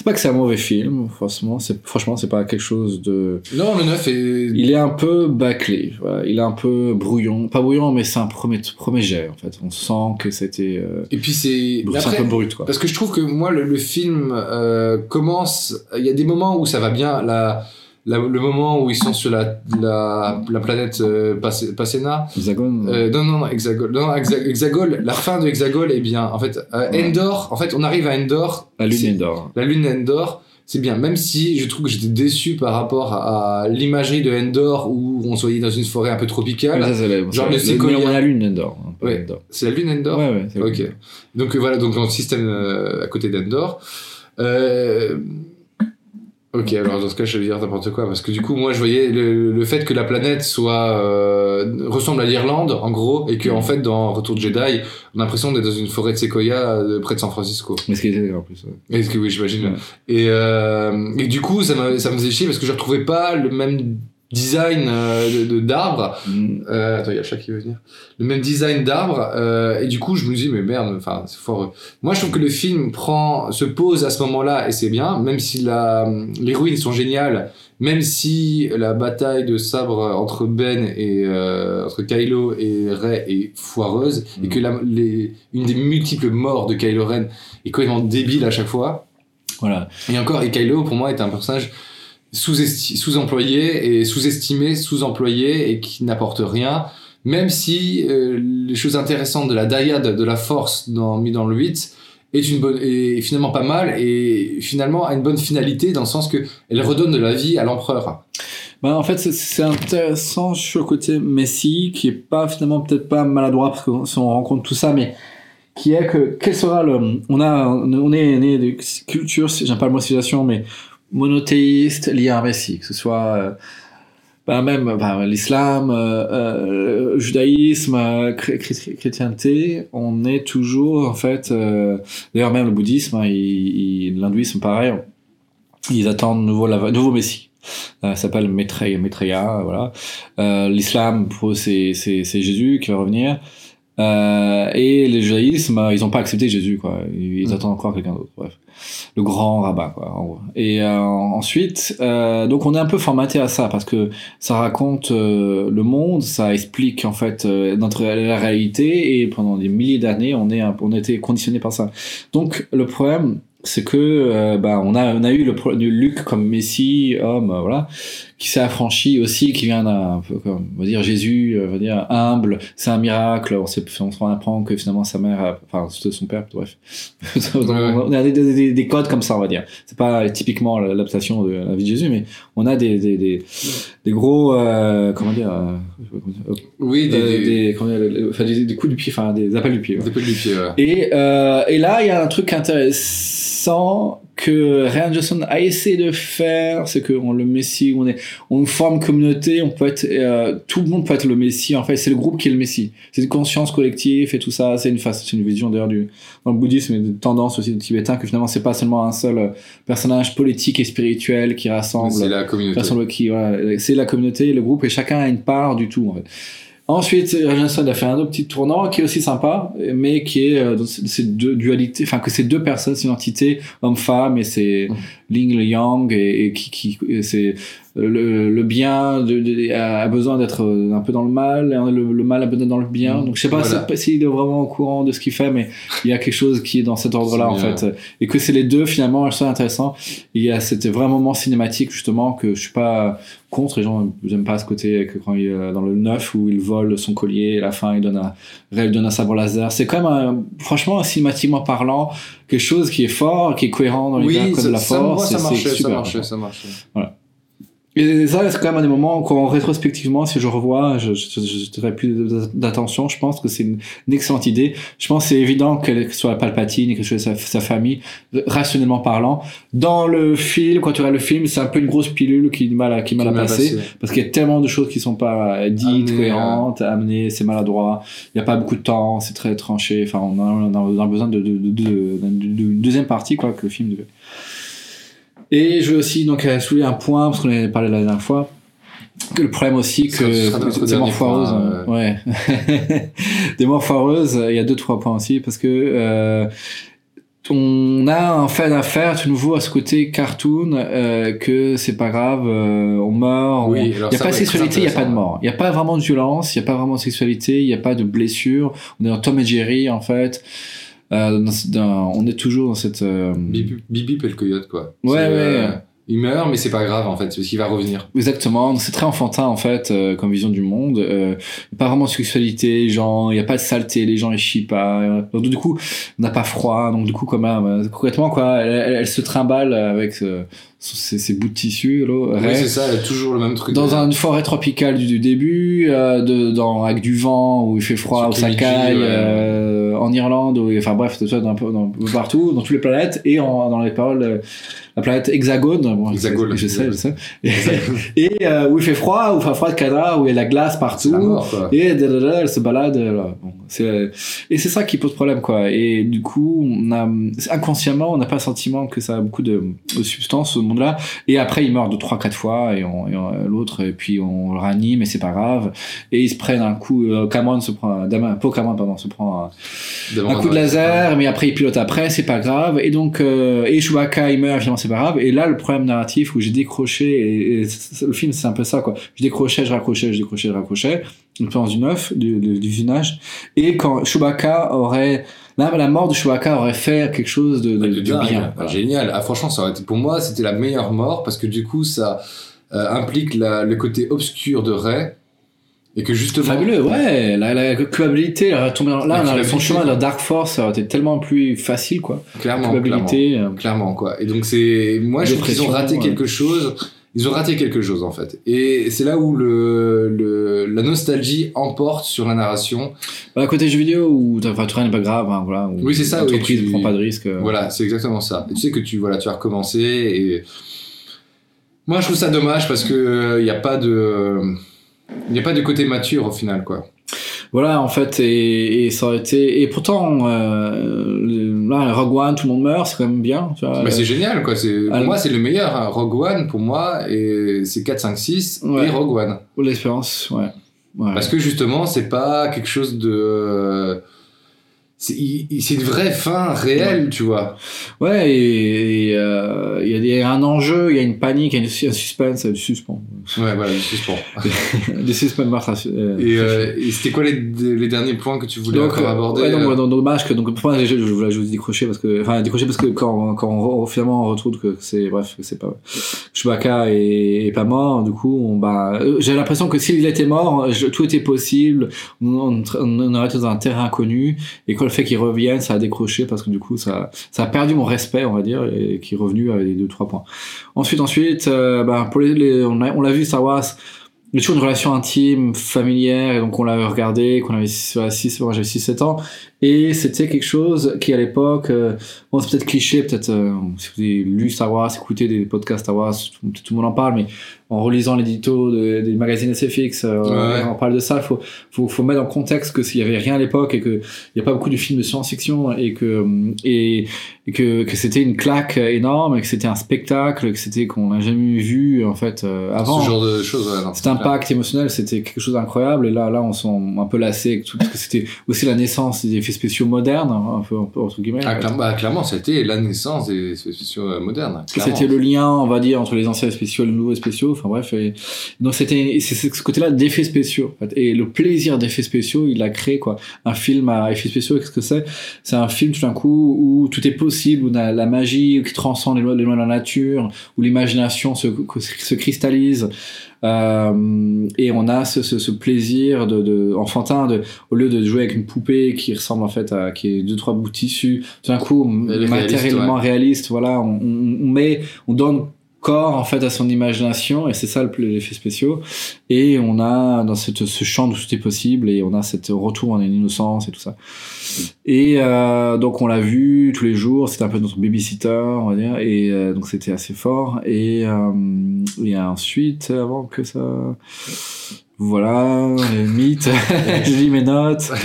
c'est pas que c'est un mauvais film, franchement. C'est franchement c'est pas quelque chose de. Non, le 9 est. Il est un peu bâclé. Voilà. Il est un peu brouillon, pas brouillon, mais c'est un premier premier jet en fait. On sent que c'était euh, Et puis c'est. c'est un peu brut quoi. Parce que je trouve que moi, le, le film euh, commence. Il y a des moments où ça va bien. La, la- le moment où ils sont sur la, la, la planète euh, Pas- Pacena. Hexagone. Euh, non, non, non, Hexagol. Non, Hexa- Hexagol, la fin de Hexagol est bien. En fait, euh, Ouais. Endor, en fait, on arrive à Endor. la lune c'est- est d'or. La lune Endor, c'est bien. Même si je trouve que j'étais déçu par rapport à, à l'imagerie de Endor où on se voyait dans une forêt un peu tropicale. Ça, c'est la- Genre c'est- le séquoia. a la lune d'or. hein, Ouais. C'est la lune Endor? Ouais, ouais. c'est Ok. Donc euh, voilà, donc dans le système à côté d'Endor. Euh, ok, alors dans ce cas, je vais dire n'importe quoi parce que du coup, moi, je voyais le, le fait que la planète soit euh, ressemble à l'Irlande, en gros, et que en fait, dans Retour de Jedi, on a l'impression d'être dans une forêt de séquoia euh, près de San Francisco. Mais ce qui était en plus. ouais. Est-ce que oui, j'imagine. Ouais. Et, euh, et du coup, ça, ça me faisait chier parce que je retrouvais pas le même design euh, de- de d'arbre. Mm. Euh, attends, il y a chat qui veut venir. Le même design d'arbre. euh, et du coup, je me dis, mais merde, enfin, c'est fort. Moi, je trouve que le film prend, se pose à ce moment-là et c'est bien, même si la, les ruines sont géniales, même si la bataille de sabre entre Ben et euh, entre Kylo et Rey est foireuse et Mm. que la, les, une des multiples morts de Kylo Ren est complètement débile à chaque fois. Voilà. Et encore, et Kylo, pour moi, est un personnage sous-esti- sous-employé et sous-estimé, sous-employé et qui n'apporte rien. Même si euh, les choses intéressantes de la dyade de la force dans, mis dans le 8 est, une bonne, est finalement pas mal et finalement a une bonne finalité dans le sens que elle redonne de la vie à l'empereur. Bah, en fait, c'est- c'est intéressant sur le côté Messi, qui est pas finalement peut-être pas maladroit, parce que si on rencontre tout ça, mais qui est que, quel sera le, on a, on est né de culture, j'aime pas le mot civilisation, mais monothéiste lié à un Messi, que ce soit, bah, même, bah, l'islam, euh, euh, judaïsme, euh, chré- chré- chrétienté, on est toujours, en fait, euh, d'ailleurs, même le bouddhisme, hein, l'hindouisme, pareil, ils attendent nouveau, la, nouveau Messie. Ça s'appelle Maitreya, Maitreya, voilà. L'islam, pour eux, c'est Jésus qui va revenir. Euh, et le judaïsme, euh, ils n'ont pas accepté Jésus, quoi. Ils, ils Mm. attendent encore quelqu'un d'autre, bref. Le grand rabbin, quoi, en gros. Et euh, ensuite, euh, donc on est un peu formaté à ça, parce que ça raconte euh, le monde, ça explique, en fait, euh, notre la réalité, et pendant des milliers d'années, on, est on a été conditionné par ça. Donc, le problème, c'est que euh, bah, on a on a eu le du Luc comme Messie homme euh, voilà qui s'est affranchi aussi qui vient d'un un peu comme on va dire Jésus euh, on va dire humble c'est un miracle on s'est on se apprend que finalement sa mère enfin son père bref (laughs) Donc, on a des, des, des- des codes comme ça on va dire c'est pas typiquement l'adaptation de la vie de Jésus mais on a des des, des, des gros euh, comment dire euh, Oui, des, euh, des, des, comment dire, le- enfin, des, coups du pied enfin des appels du pied ouais. des pelles du pied. voilà. Et, euh, et là, il y a un truc intéressant que Ryan Johnson a essayé de faire, c'est qu'on le Messie, on est, on forme une communauté, on peut être, euh, tout le monde peut être le Messie. En fait, c'est le groupe qui est le Messie. C'est une conscience collective et tout ça. C'est une face, c'est une vision d'ailleurs du dans le bouddhisme et de tendance aussi du tibétain que finalement c'est pas seulement un seul euh, personnage politique et spirituel qui rassemble C'est la communauté. C'est la communauté, le groupe, et chacun a une part du tout, en fait. Ensuite, Johnson a fait un autre petit tournant qui est aussi sympa, mais qui est euh, dans ces deux dualités, enfin que ces deux personnes, c'est une entité homme-femme, et c'est Mm. Ling le Yang, et, et qui, qui c'est le, le bien de, de- a besoin d'être euh, un peu dans le mal, et le, le mal a besoin d'être dans le bien. Mm. Donc je sais pas Voilà. si- s'il est vraiment au courant de ce qu'il fait, mais il y a quelque chose qui est dans cet ordre-là, en fait. Et que c'est les deux, finalement, je trouve intéressant. Il y a cet vrai moment cinématique, justement, que je suis pas contre. Les gens n'aiment pas ce côté que quand il est euh, dans le 9 où il vole son collier, et à la fin il donne un, Rêve donne un sabre laser. C'est quand même, un- franchement, cinématiquement parlant, quelque chose qui est fort, qui est cohérent dans l'univers Oui, de la ça, moi, force. ça marchait, ça marchait, ça marchait. Et ça, c'est quand même un des moments quand rétrospectivement, si je revois, je, je, je, plus d'attention. Je pense que c'est une, une excellente idée. Je pense que c'est évident qu'elle soit Palpatine et que ce soit sa, sa famille, rationnellement parlant. Dans le film, quand tu regardes le film, c'est un peu une grosse pilule qui est mal à, qui mal à passer. passé. Parce qu'il y a tellement de choses qui sont pas dites, cohérentes, amenées, c'est maladroit. Il n'y a pas beaucoup de temps, c'est très tranché. Enfin, on a, on a- besoin de, de, de, de- de deuxième partie, quoi, que le film devait. Et je veux aussi donc euh, soulever un point, parce qu'on en avait parlé la dernière fois. que le problème aussi que notre des dernier (laughs) morts foireuses, euh, ouais, des morts foireuses. Il y a deux trois points aussi parce que euh, on a un fait d'affaire tout nouveau à ce côté cartoon euh, que c'est pas grave, euh, on meurt. Oui, il y a ça pas de sexualité, il y a pas de mort. Il y a pas vraiment de violence, il y a pas vraiment de sexualité, il y a pas de blessure. On est dans Tom et Jerry en fait. Euh, dans- dans- on est toujours dans cette. euh, Bibi Bibi et le coyote, quoi. Ouais, C'est, euh, ouais. il meurt, mais c'est pas grave, en fait, parce qu'il va revenir. Exactement, c'est très enfantin en fait euh, comme vision du monde. Euh, pas vraiment de sexualité, genre il y a pas de saleté, les gens ils chient pas. Euh, Donc du coup, on n'a pas froid, donc du coup même euh, concrètement quoi, elle, elle- elle se trimballe avec ses, ses bouts de tissu là, Oui, c'est ça, toujours le même truc. dans une forêt tropicale du, du début, euh, de, dans, avec du vent où il fait froid, Sur où ça Kimiji, caille, ouais. euh, en Irlande, où, enfin bref, tout ça, d'un peu, dans- partout, dans toutes les planètes, et en, dans les paroles, euh, la planète Hexagone, bon, Hexagone. je sais, je sais, (laughs) et, et, où il fait froid, où il fait froid de canard, où il y a de la glace partout, la mort, quoi. et da, da, da, elle se balade. là. Bon, c'est, et c'est ça qui pose problème, quoi. Et du coup, on a, inconsciemment, on n'a pas le sentiment que ça a beaucoup de, de substance, ce monde-là. Et après, il meurt de 3-4 fois, et, on, et on- l'autre, et puis on le ranime, et c'est pas grave. Et ils se prennent un coup, euh, Cameron se prend, Dama, pas Cameron, pardon, se prend un, coup de laser, mais après il pilote après, c'est pas grave. Et donc, euh, et Chewbacca il meurt, finalement c'est pas grave. Et là, le problème narratif où j'ai décroché, et, le film c'est un peu ça quoi. Je décrochais, je raccrochais, je décrochais, je raccrochais. Une plan du neuf, du, du, du visionnage. Et quand Chewbacca aurait, là, la mort de Chewbacca aurait fait quelque chose de, de, Ouais, de de dingue. bien. Voilà. Génial. Ah, franchement, ça aurait été, pour moi, c'était la meilleure mort parce que du coup, ça euh, implique la- le côté obscur de Rey et que justement. Fabuleux, ouais. La, la culpabilité, là, La a- son chemin de la. Dark Force, ça aurait été tellement plus facile, quoi. Clairement, clairement. euh, Clairement, quoi. Et donc, c'est. Moi, je trouve qu'ils ont raté ouais. quelque chose. Ils ont raté quelque chose, en fait. Et c'est là où le, le, la nostalgie emporte sur la narration. Bah, côté jeu vidéo où enfin, tout rien n'est pas grave, hein, voilà. où Oui, c'est ça, oui, tu- ne prend pas de risque. euh. Voilà, c'est exactement ça. Et tu sais que tu, voilà, tu as recommencé et. Moi, je trouve ça dommage parce que il n'y a pas de. Il n'y a pas de côté mature au final, quoi. Voilà, en fait, et, et ça aurait été. Et pourtant, euh, là, Rogue One, tout le monde meurt, c'est quand même bien. Tu vois, Bah, c'est génial, quoi. C'est, pour moi, c'est le meilleur. hein. Rogue One, pour moi, et c'est 4, 5, 6 Ouais. et Rogue One. Pour l'expérience, ouais. ouais. Parce que justement, c'est pas quelque chose de. C'est, une vraie fin réelle, tu vois. Ouais, et euh, il y a des, un enjeu, il y a une panique, il y a une- un suspense, du suspens. Ouais, voilà, je suspends. des suspens (laughs) euh, Et, euh, et c'était quoi les, les derniers points que tu voulais donc, encore euh, aborder ouais, donc, euh, ouais, donc, dommage que donc pour moi, je, je, je voulais juste décrocher parce que enfin décrocher parce que quand quand on, finalement on retrouve que c'est bref que c'est pas Chewbacca est, est pas mort du coup on bah j'ai l'impression que s'il était mort je- tout était possible on, on, on aurait été dans un terrain inconnu et quand fait qu'il revienne ça a décroché parce que du coup ça ça a perdu mon respect on va dire et qui est revenu avec les deux trois points. Ensuite ensuite euh, bah, pour les, on l'a vu Star Wars il toujours une relation intime, familière, et donc on l'a regardé, qu'on avait 6, moi j'avais 6-7 ans, et c'était quelque chose qui à l'époque, euh, bon c'est peut-être cliché, peut-être euh, si vous avez lu Star Wars, écouté des podcasts Star Wars, tout, tout le monde en parle, mais en relisant l'édito de- des magazines SFX, euh, Ouais. on parle de ça, il faut, faut, faut mettre en contexte que s'il y avait rien à l'époque et que il n'y a pas beaucoup de films de science-fiction et que, et, et que, que c'était une claque énorme et que c'était un spectacle, que c'était qu'on n'a jamais vu en fait euh, avant. ce genre de choses. Ouais, Cet clair. impact émotionnel, c'était quelque chose d'incroyable. Et là, là, on s'est un peu lassé tout, parce que c'était aussi la naissance des effets spéciaux modernes, hein, un peu, un peu entre guillemets. Ah, clairement, bah, clairement, c'était la naissance des effets spéciaux euh, modernes. C'était le lien, on va dire, entre les anciens spéciaux et les nouveaux spéciaux. Enfin bref, et donc c'était c'est ce côté-là d'effets spéciaux. en fait. Et le plaisir d'effets spéciaux, il a créé quoi Un film à effets spéciaux. Qu'est-ce que c'est? C'est un film tout d'un coup où tout est possible, où la, la magie qui transcende les lois, les lois de la nature, où l'imagination se, se cristallise. Euh, et on a ce, ce, ce plaisir de, de enfantin de au lieu de jouer avec une poupée qui ressemble en fait à qui est deux trois bouts de tissu tout d'un coup matériellement réaliste, réaliste voilà on, on, on met on donne corps en fait à son imagination et c'est ça le plus spéciaux. Et on a dans cette, ce champ où tout est possible et on a cette retour en innocence et tout ça. Et euh, donc on l'a vu tous les jours c'était un peu notre babysitter on va dire et euh, donc c'était assez fort. Et euh, et ensuite avant que ça voilà, les mythes, je lis mes notes. (laughs)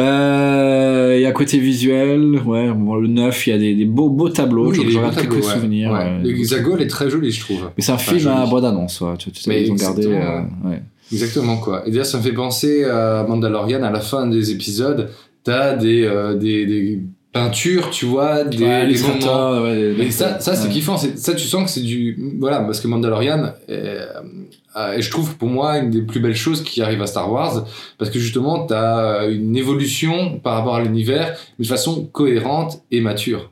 Euh, il y a côté visuel, ouais, bon, le 9, il y a des, des beaux, beaux tableaux, Oui, regarde quelques ouais. souvenirs. Ouais. ouais. Le Hexagone est très joli, je trouve. Mais c'est un Enfin, film joli. à bois d'annonce, ouais. Tu, tu sais, ils ont gardé. exactement. euh, ouais. Exactement, quoi. Et d'ailleurs, ça me fait penser à Mandalorian, à la fin des épisodes, t'as des, euh, des, des peintures, tu vois, des, Ouais, les moments. ouais, ça, ça c'est ouais. kiffant. Ça, tu sens que c'est du. Voilà, parce que Mandalorian, euh, euh, et je trouve pour moi une des plus belles choses qui arrive à Star Wars, parce que justement, t'as euh, une évolution par rapport à l'univers, mais de façon cohérente et mature.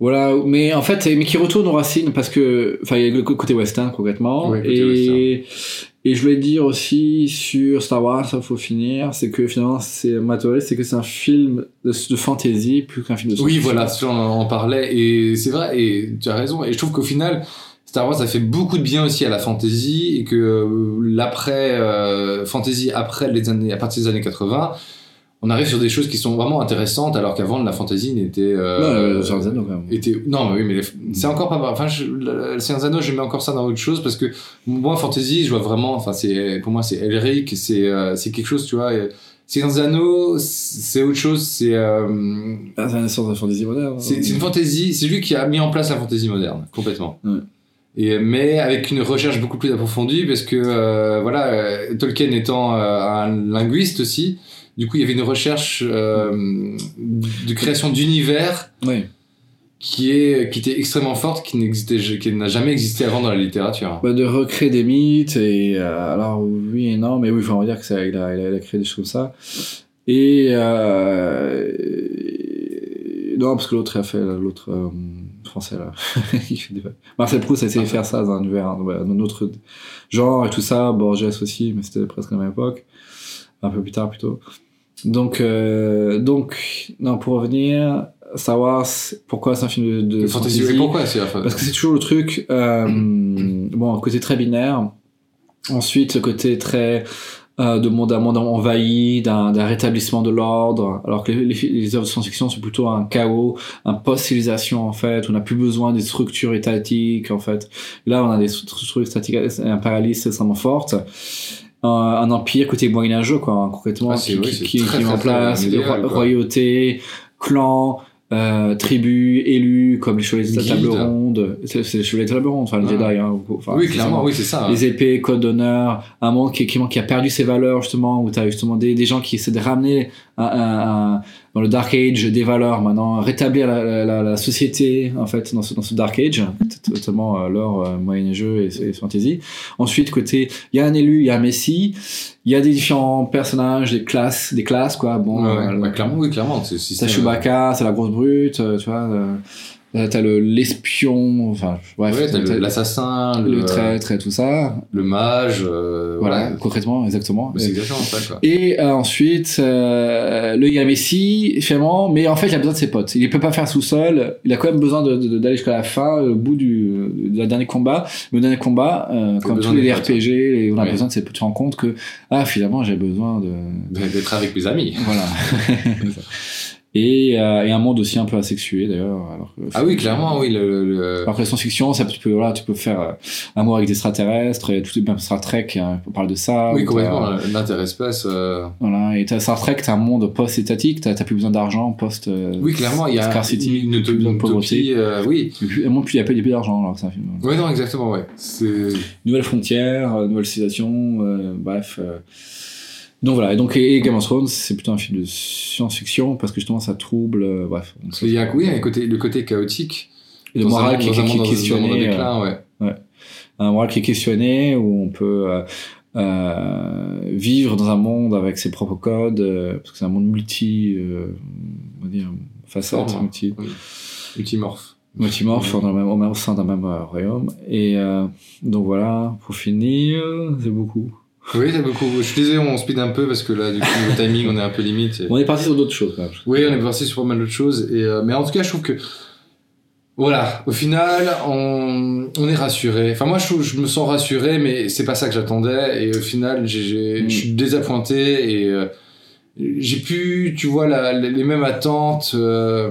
Voilà, mais en fait, mais qui retourne aux racines parce que, enfin, il y a le côté western concrètement. Ouais, côté et, et je voulais dire aussi sur Star Wars, ça faut finir, c'est que finalement, c'est ma théorie, c'est que c'est un film de, de fantasy plus qu'un film de Oui, science-fiction. voilà, ça, on en parlait, et c'est vrai, et tu as raison, et je trouve qu'au final, Star Wars a fait beaucoup de bien aussi à la fantasy, et que euh, l'après, euh, fantasy après les années, à partir des années 80, on arrive sur des choses qui sont vraiment intéressantes, alors qu'avant, la fantasy n'était... euh, Non, euh, était non mais oui mais les- c'est encore pas enfin je, le Seigneur Anneaux je mets encore ça dans autre chose parce que moi fantasy je vois vraiment enfin c'est pour moi c'est Elric c'est euh, c'est quelque chose tu vois et Seigneur Anneaux c'est autre chose c'est euh, Ah, c'est de fantasy moderne. c'est c'est une fantaisie, c'est lui qui a mis en place la fantaisie moderne, complètement. Ouais. Et, mais avec une recherche beaucoup plus approfondie, parce que euh, voilà, euh, Tolkien étant euh, un linguiste aussi, du coup il y avait une recherche de création d'univers Oui. qui est qui était extrêmement forte, qui n'existait, qui n'a jamais existé avant dans la littérature. Bah, de recréer des mythes et euh, alors oui et non mais oui enfin, on va dire que ça il a, il a, il a créé des choses comme ça et euh, non parce que l'autre a fait l'autre euh, français là. (laughs) Marcel Proust a essayé de faire ça dans un univers un autre genre et tout ça Borges aussi mais c'était presque à la même époque. Un peu plus tard plutôt. Donc euh, donc non pour revenir Wars pourquoi c'est un film de, de fantasy, fantasy? pourquoi c'est parce que c'est toujours le truc, euh, bon, côté très binaire. Ensuite, côté très euh, de monde à monde envahi, d'un rétablissement de l'ordre, alors que les, les, les œuvres de science-fiction c'est plutôt un chaos, un post-civilisation en fait, on n'a plus besoin des structures étatiques en fait. Là, on a des structures étatiques impérialistes extrêmement fortes. Un, un empire côté moyenâgeux quoi, concrètement, Ah, qui, oui, qui, qui, très, qui met en place royauté, clan, euh, tribus, élus, comme les chevaliers de la table ronde. C'est les chevaliers de la table ronde, enfin les Ah. Jedi. Hein, enfin, oui, clairement, oui, c'est ça. Les épées, code d'honneur, un monde qui, qui, qui a perdu ses valeurs justement, où tu as justement des, des gens qui essaient de ramener un, un- un- dans le Dark Age des valeurs maintenant, rétablir la, la, la- société en fait dans ce, dans ce Dark Age, totalement euh, l'or euh, moyenâgeux et, et fantasy. Ensuite, côté, il y a un élu, il y a un messie, il y a des différents personnages, des classes, des classes quoi. Bon, Ouais, ouais, euh, ouais, clairement, oui, clairement. C'est. Chewbacca, c'est la grosse brute, euh, tu vois. Euh, T'as le l'espion, enfin bref, Ouais, t'as le- l'assassin, le le, traître et tout ça. le mage, euh, Voilà, ouais. concrètement, exactement. C'est exactement ça, quoi. Et euh, ensuite, euh, le Yamessi, finalement, mais en fait, il a besoin de ses potes. Il ne peut pas faire tout seul. Il a quand même besoin de- de- d'aller jusqu'à la fin, au bout du de la dernier combat. Au dernier combat, euh, comme tous les RPG, on a Ouais. besoin de ses potes. Tu te rends compte que, ah, finalement, j'ai besoin de. D'être avec mes amis. Voilà. (laughs) et, euh, et un monde aussi un peu asexué, d'ailleurs. alors que- Ah oui, clairement, oui. Le, le- alors que la science-fiction, ça, tu peux, voilà, tu peux faire euh, amour avec des extraterrestres, et tout, même Star Trek, hein, on parle de ça. Oui, ou complètement. L'interespèce. euh, Voilà, et t'as Star Trek, t'as un monde post-étatique, t'as plus besoin d'argent, post. euh, Oui, clairement, il y a Scarcity, une, plus besoin de pauvreté. utopie. euh, oui. et puis- il y a plus d'argent, alors que c'est un film. Oui, non, exactement, ouais. C'est. Nouvelle frontière, euh, nouvelle civilisation, euh, bref. Donc voilà, et donc et, Game of Thrones, c'est plutôt un film de science-fiction parce que justement ça trouble, euh, bref. Il y a, oui, il y a un côté, le côté chaotique. Et le un moral qui, est un questionné. euh, déclin, ouais. un moral qui est questionné où on peut euh, euh, vivre dans un monde avec ses propres codes euh, parce que c'est un monde multi euh, on va dire facette Forme, multi oui. Multimorphe. multimorphe dans le même, au au sein d'un même royaume et euh, donc voilà pour finir c'est beaucoup Oui, c'est beaucoup. Je suis désolé, on speed un peu parce que là, du coup, le timing, on est un peu limite. et- on est parti sur d'autres choses quand même. Oui, on est parti sur pas mal d'autres choses. Et, euh, mais en tout cas, je trouve que. Voilà, au final, on, on est rassuré. Enfin, moi, je, je me sens rassuré, mais c'est pas ça que j'attendais. Et au final, j'ai- j'ai- Mm. je suis désappointé et euh, j'ai pu, tu vois, la- les mêmes attentes. euh,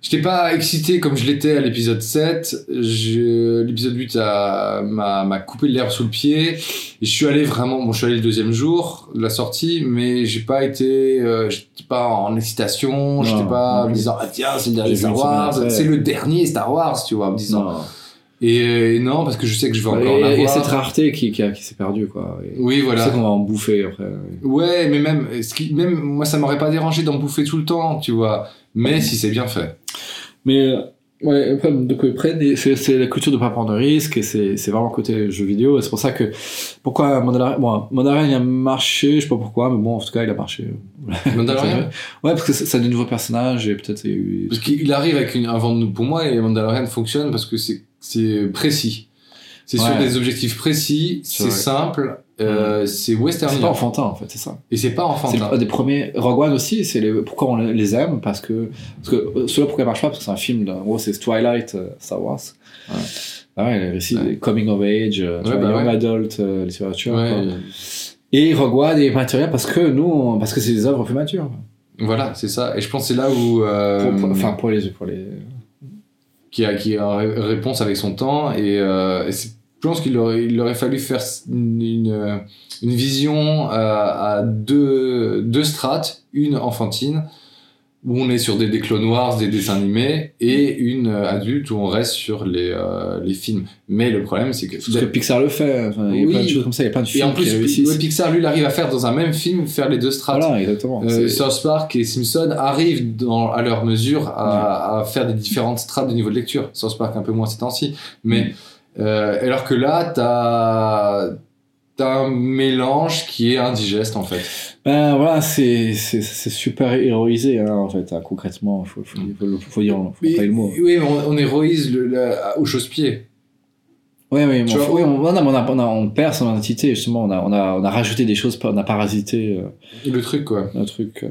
J'étais pas excité comme je l'étais à l'épisode 7. Je- L'épisode 8 a- m'a coupé l'herbe sous le pied. Et je suis allé vraiment, bon, je suis allé le deuxième jour de la sortie, mais j'ai pas été, euh, j'étais pas en excitation, j'étais pas en me disant, ah tiens, c'est le dernier Star Wars, c'est le dernier Star Wars, tu vois, en me disant. Non. Et euh, non, parce que je sais que je vais encore Et- en et cette rareté qui, qui, a- qui s'est perdue, quoi. Et Oui, Je voilà. sais qu'on va en bouffer après. Ouais, mais même, ce qui, même moi, ça m'aurait pas dérangé d'en bouffer tout le temps, tu vois. Mais si c'est bien fait. Mais euh, ouais, enfin, donc ils prennent et c'est c'est la culture de pas prendre de risques et c'est c'est vraiment côté jeu vidéo. Et c'est pour ça que pourquoi Mandalorian, bon, Mandalorian il a marché, je sais pas pourquoi, mais bon en tout cas il a marché. (laughs) Mandalorian? Ouais, parce que c'est c'est de nouveaux personnages et peut-être il y a eu- Parce qu'il arrive avec une, un vent de nous. Pour moi, et Mandalorian fonctionne parce que c'est c'est précis. C'est sur Ouais. des objectifs précis, C'est simple, euh, c'est western. c'est pas enfantin en fait, c'est ça. Et c'est pas C'est enfantin. un des premiers. Rogue One aussi, c'est les... pourquoi on les aime parce que parce que euh, ceux-là pourquoi ils marchent pas parce que c'est un film de... en gros c'est Twilight euh, Star Wars. Ouais. Ah ouais, les récits Ouais. coming of age, euh, tu Ouais, vois, bah young ouais. adult euh, littérature. Ouais. quoi. Et Rogue One est mature parce que nous, on- parce que c'est des œuvres plus matures. Voilà, c'est ça. Et je pense que c'est là où. Pour- pour- Enfin, pour les, pour les. qui a, qui a réponse avec son temps. Et, et c'est- je pense qu'il aurait, il aurait fallu faire une, une, une vision à, à deux, deux strates, une enfantine, où on est sur des, des Clone Wars, des dessins animés, et une euh, adulte où on reste sur les, euh, les films. Mais le problème, c'est que... Parce que Pixar le fait. Enfin, il y a Oui. plein de choses comme ça. Il y a plein de et films en plus, qui Pixar, lui, il arrive à faire dans un même film, faire les deux strates. Voilà, exactement. Euh, South Park et Simpson arrivent dans, à leur mesure à, à faire des différentes strates de niveau de lecture. South Park un peu moins ces temps-ci. Mais euh, alors que là, t'as as un mélange qui est indigeste en fait. Ben voilà, c'est super héroïsé hein, en fait. hein, concrètement, faut, faut, faut, faut, faut dire, faut Oui, pas le mot. oui, mais on, on héroïse le, le- au chausse-pied. Oui, mais vois, on, oui, on, on, a, on, a, on, a- on perd son identité justement. On a, on a, on a rajouté des choses, on a parasité euh, Le truc quoi. un truc.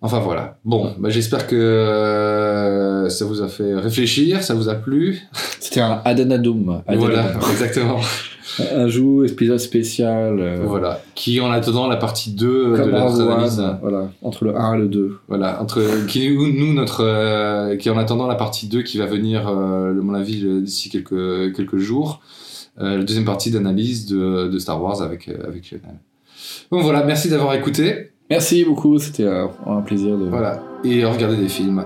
Enfin voilà. Bon, bah, j'espère que euh, ça vous a fait réfléchir, ça vous a plu. (laughs) C'était un Adenadum. Voilà, exactement. Un jour, épisode spécial. euh, Voilà. Qui en attendant la partie 2 de Comme One, analyse. voilà, entre le 1 et le 2. Voilà, entre qui nous, notre euh, qui en attendant la partie 2 qui va venir euh, à mon avis d'ici quelques quelques jours, euh, la deuxième partie d'analyse de, de Star Wars avec avec Lionel. Bon voilà, merci d'avoir écouté. Merci beaucoup, c'était un, plaisir de. Voilà, et regardez des films.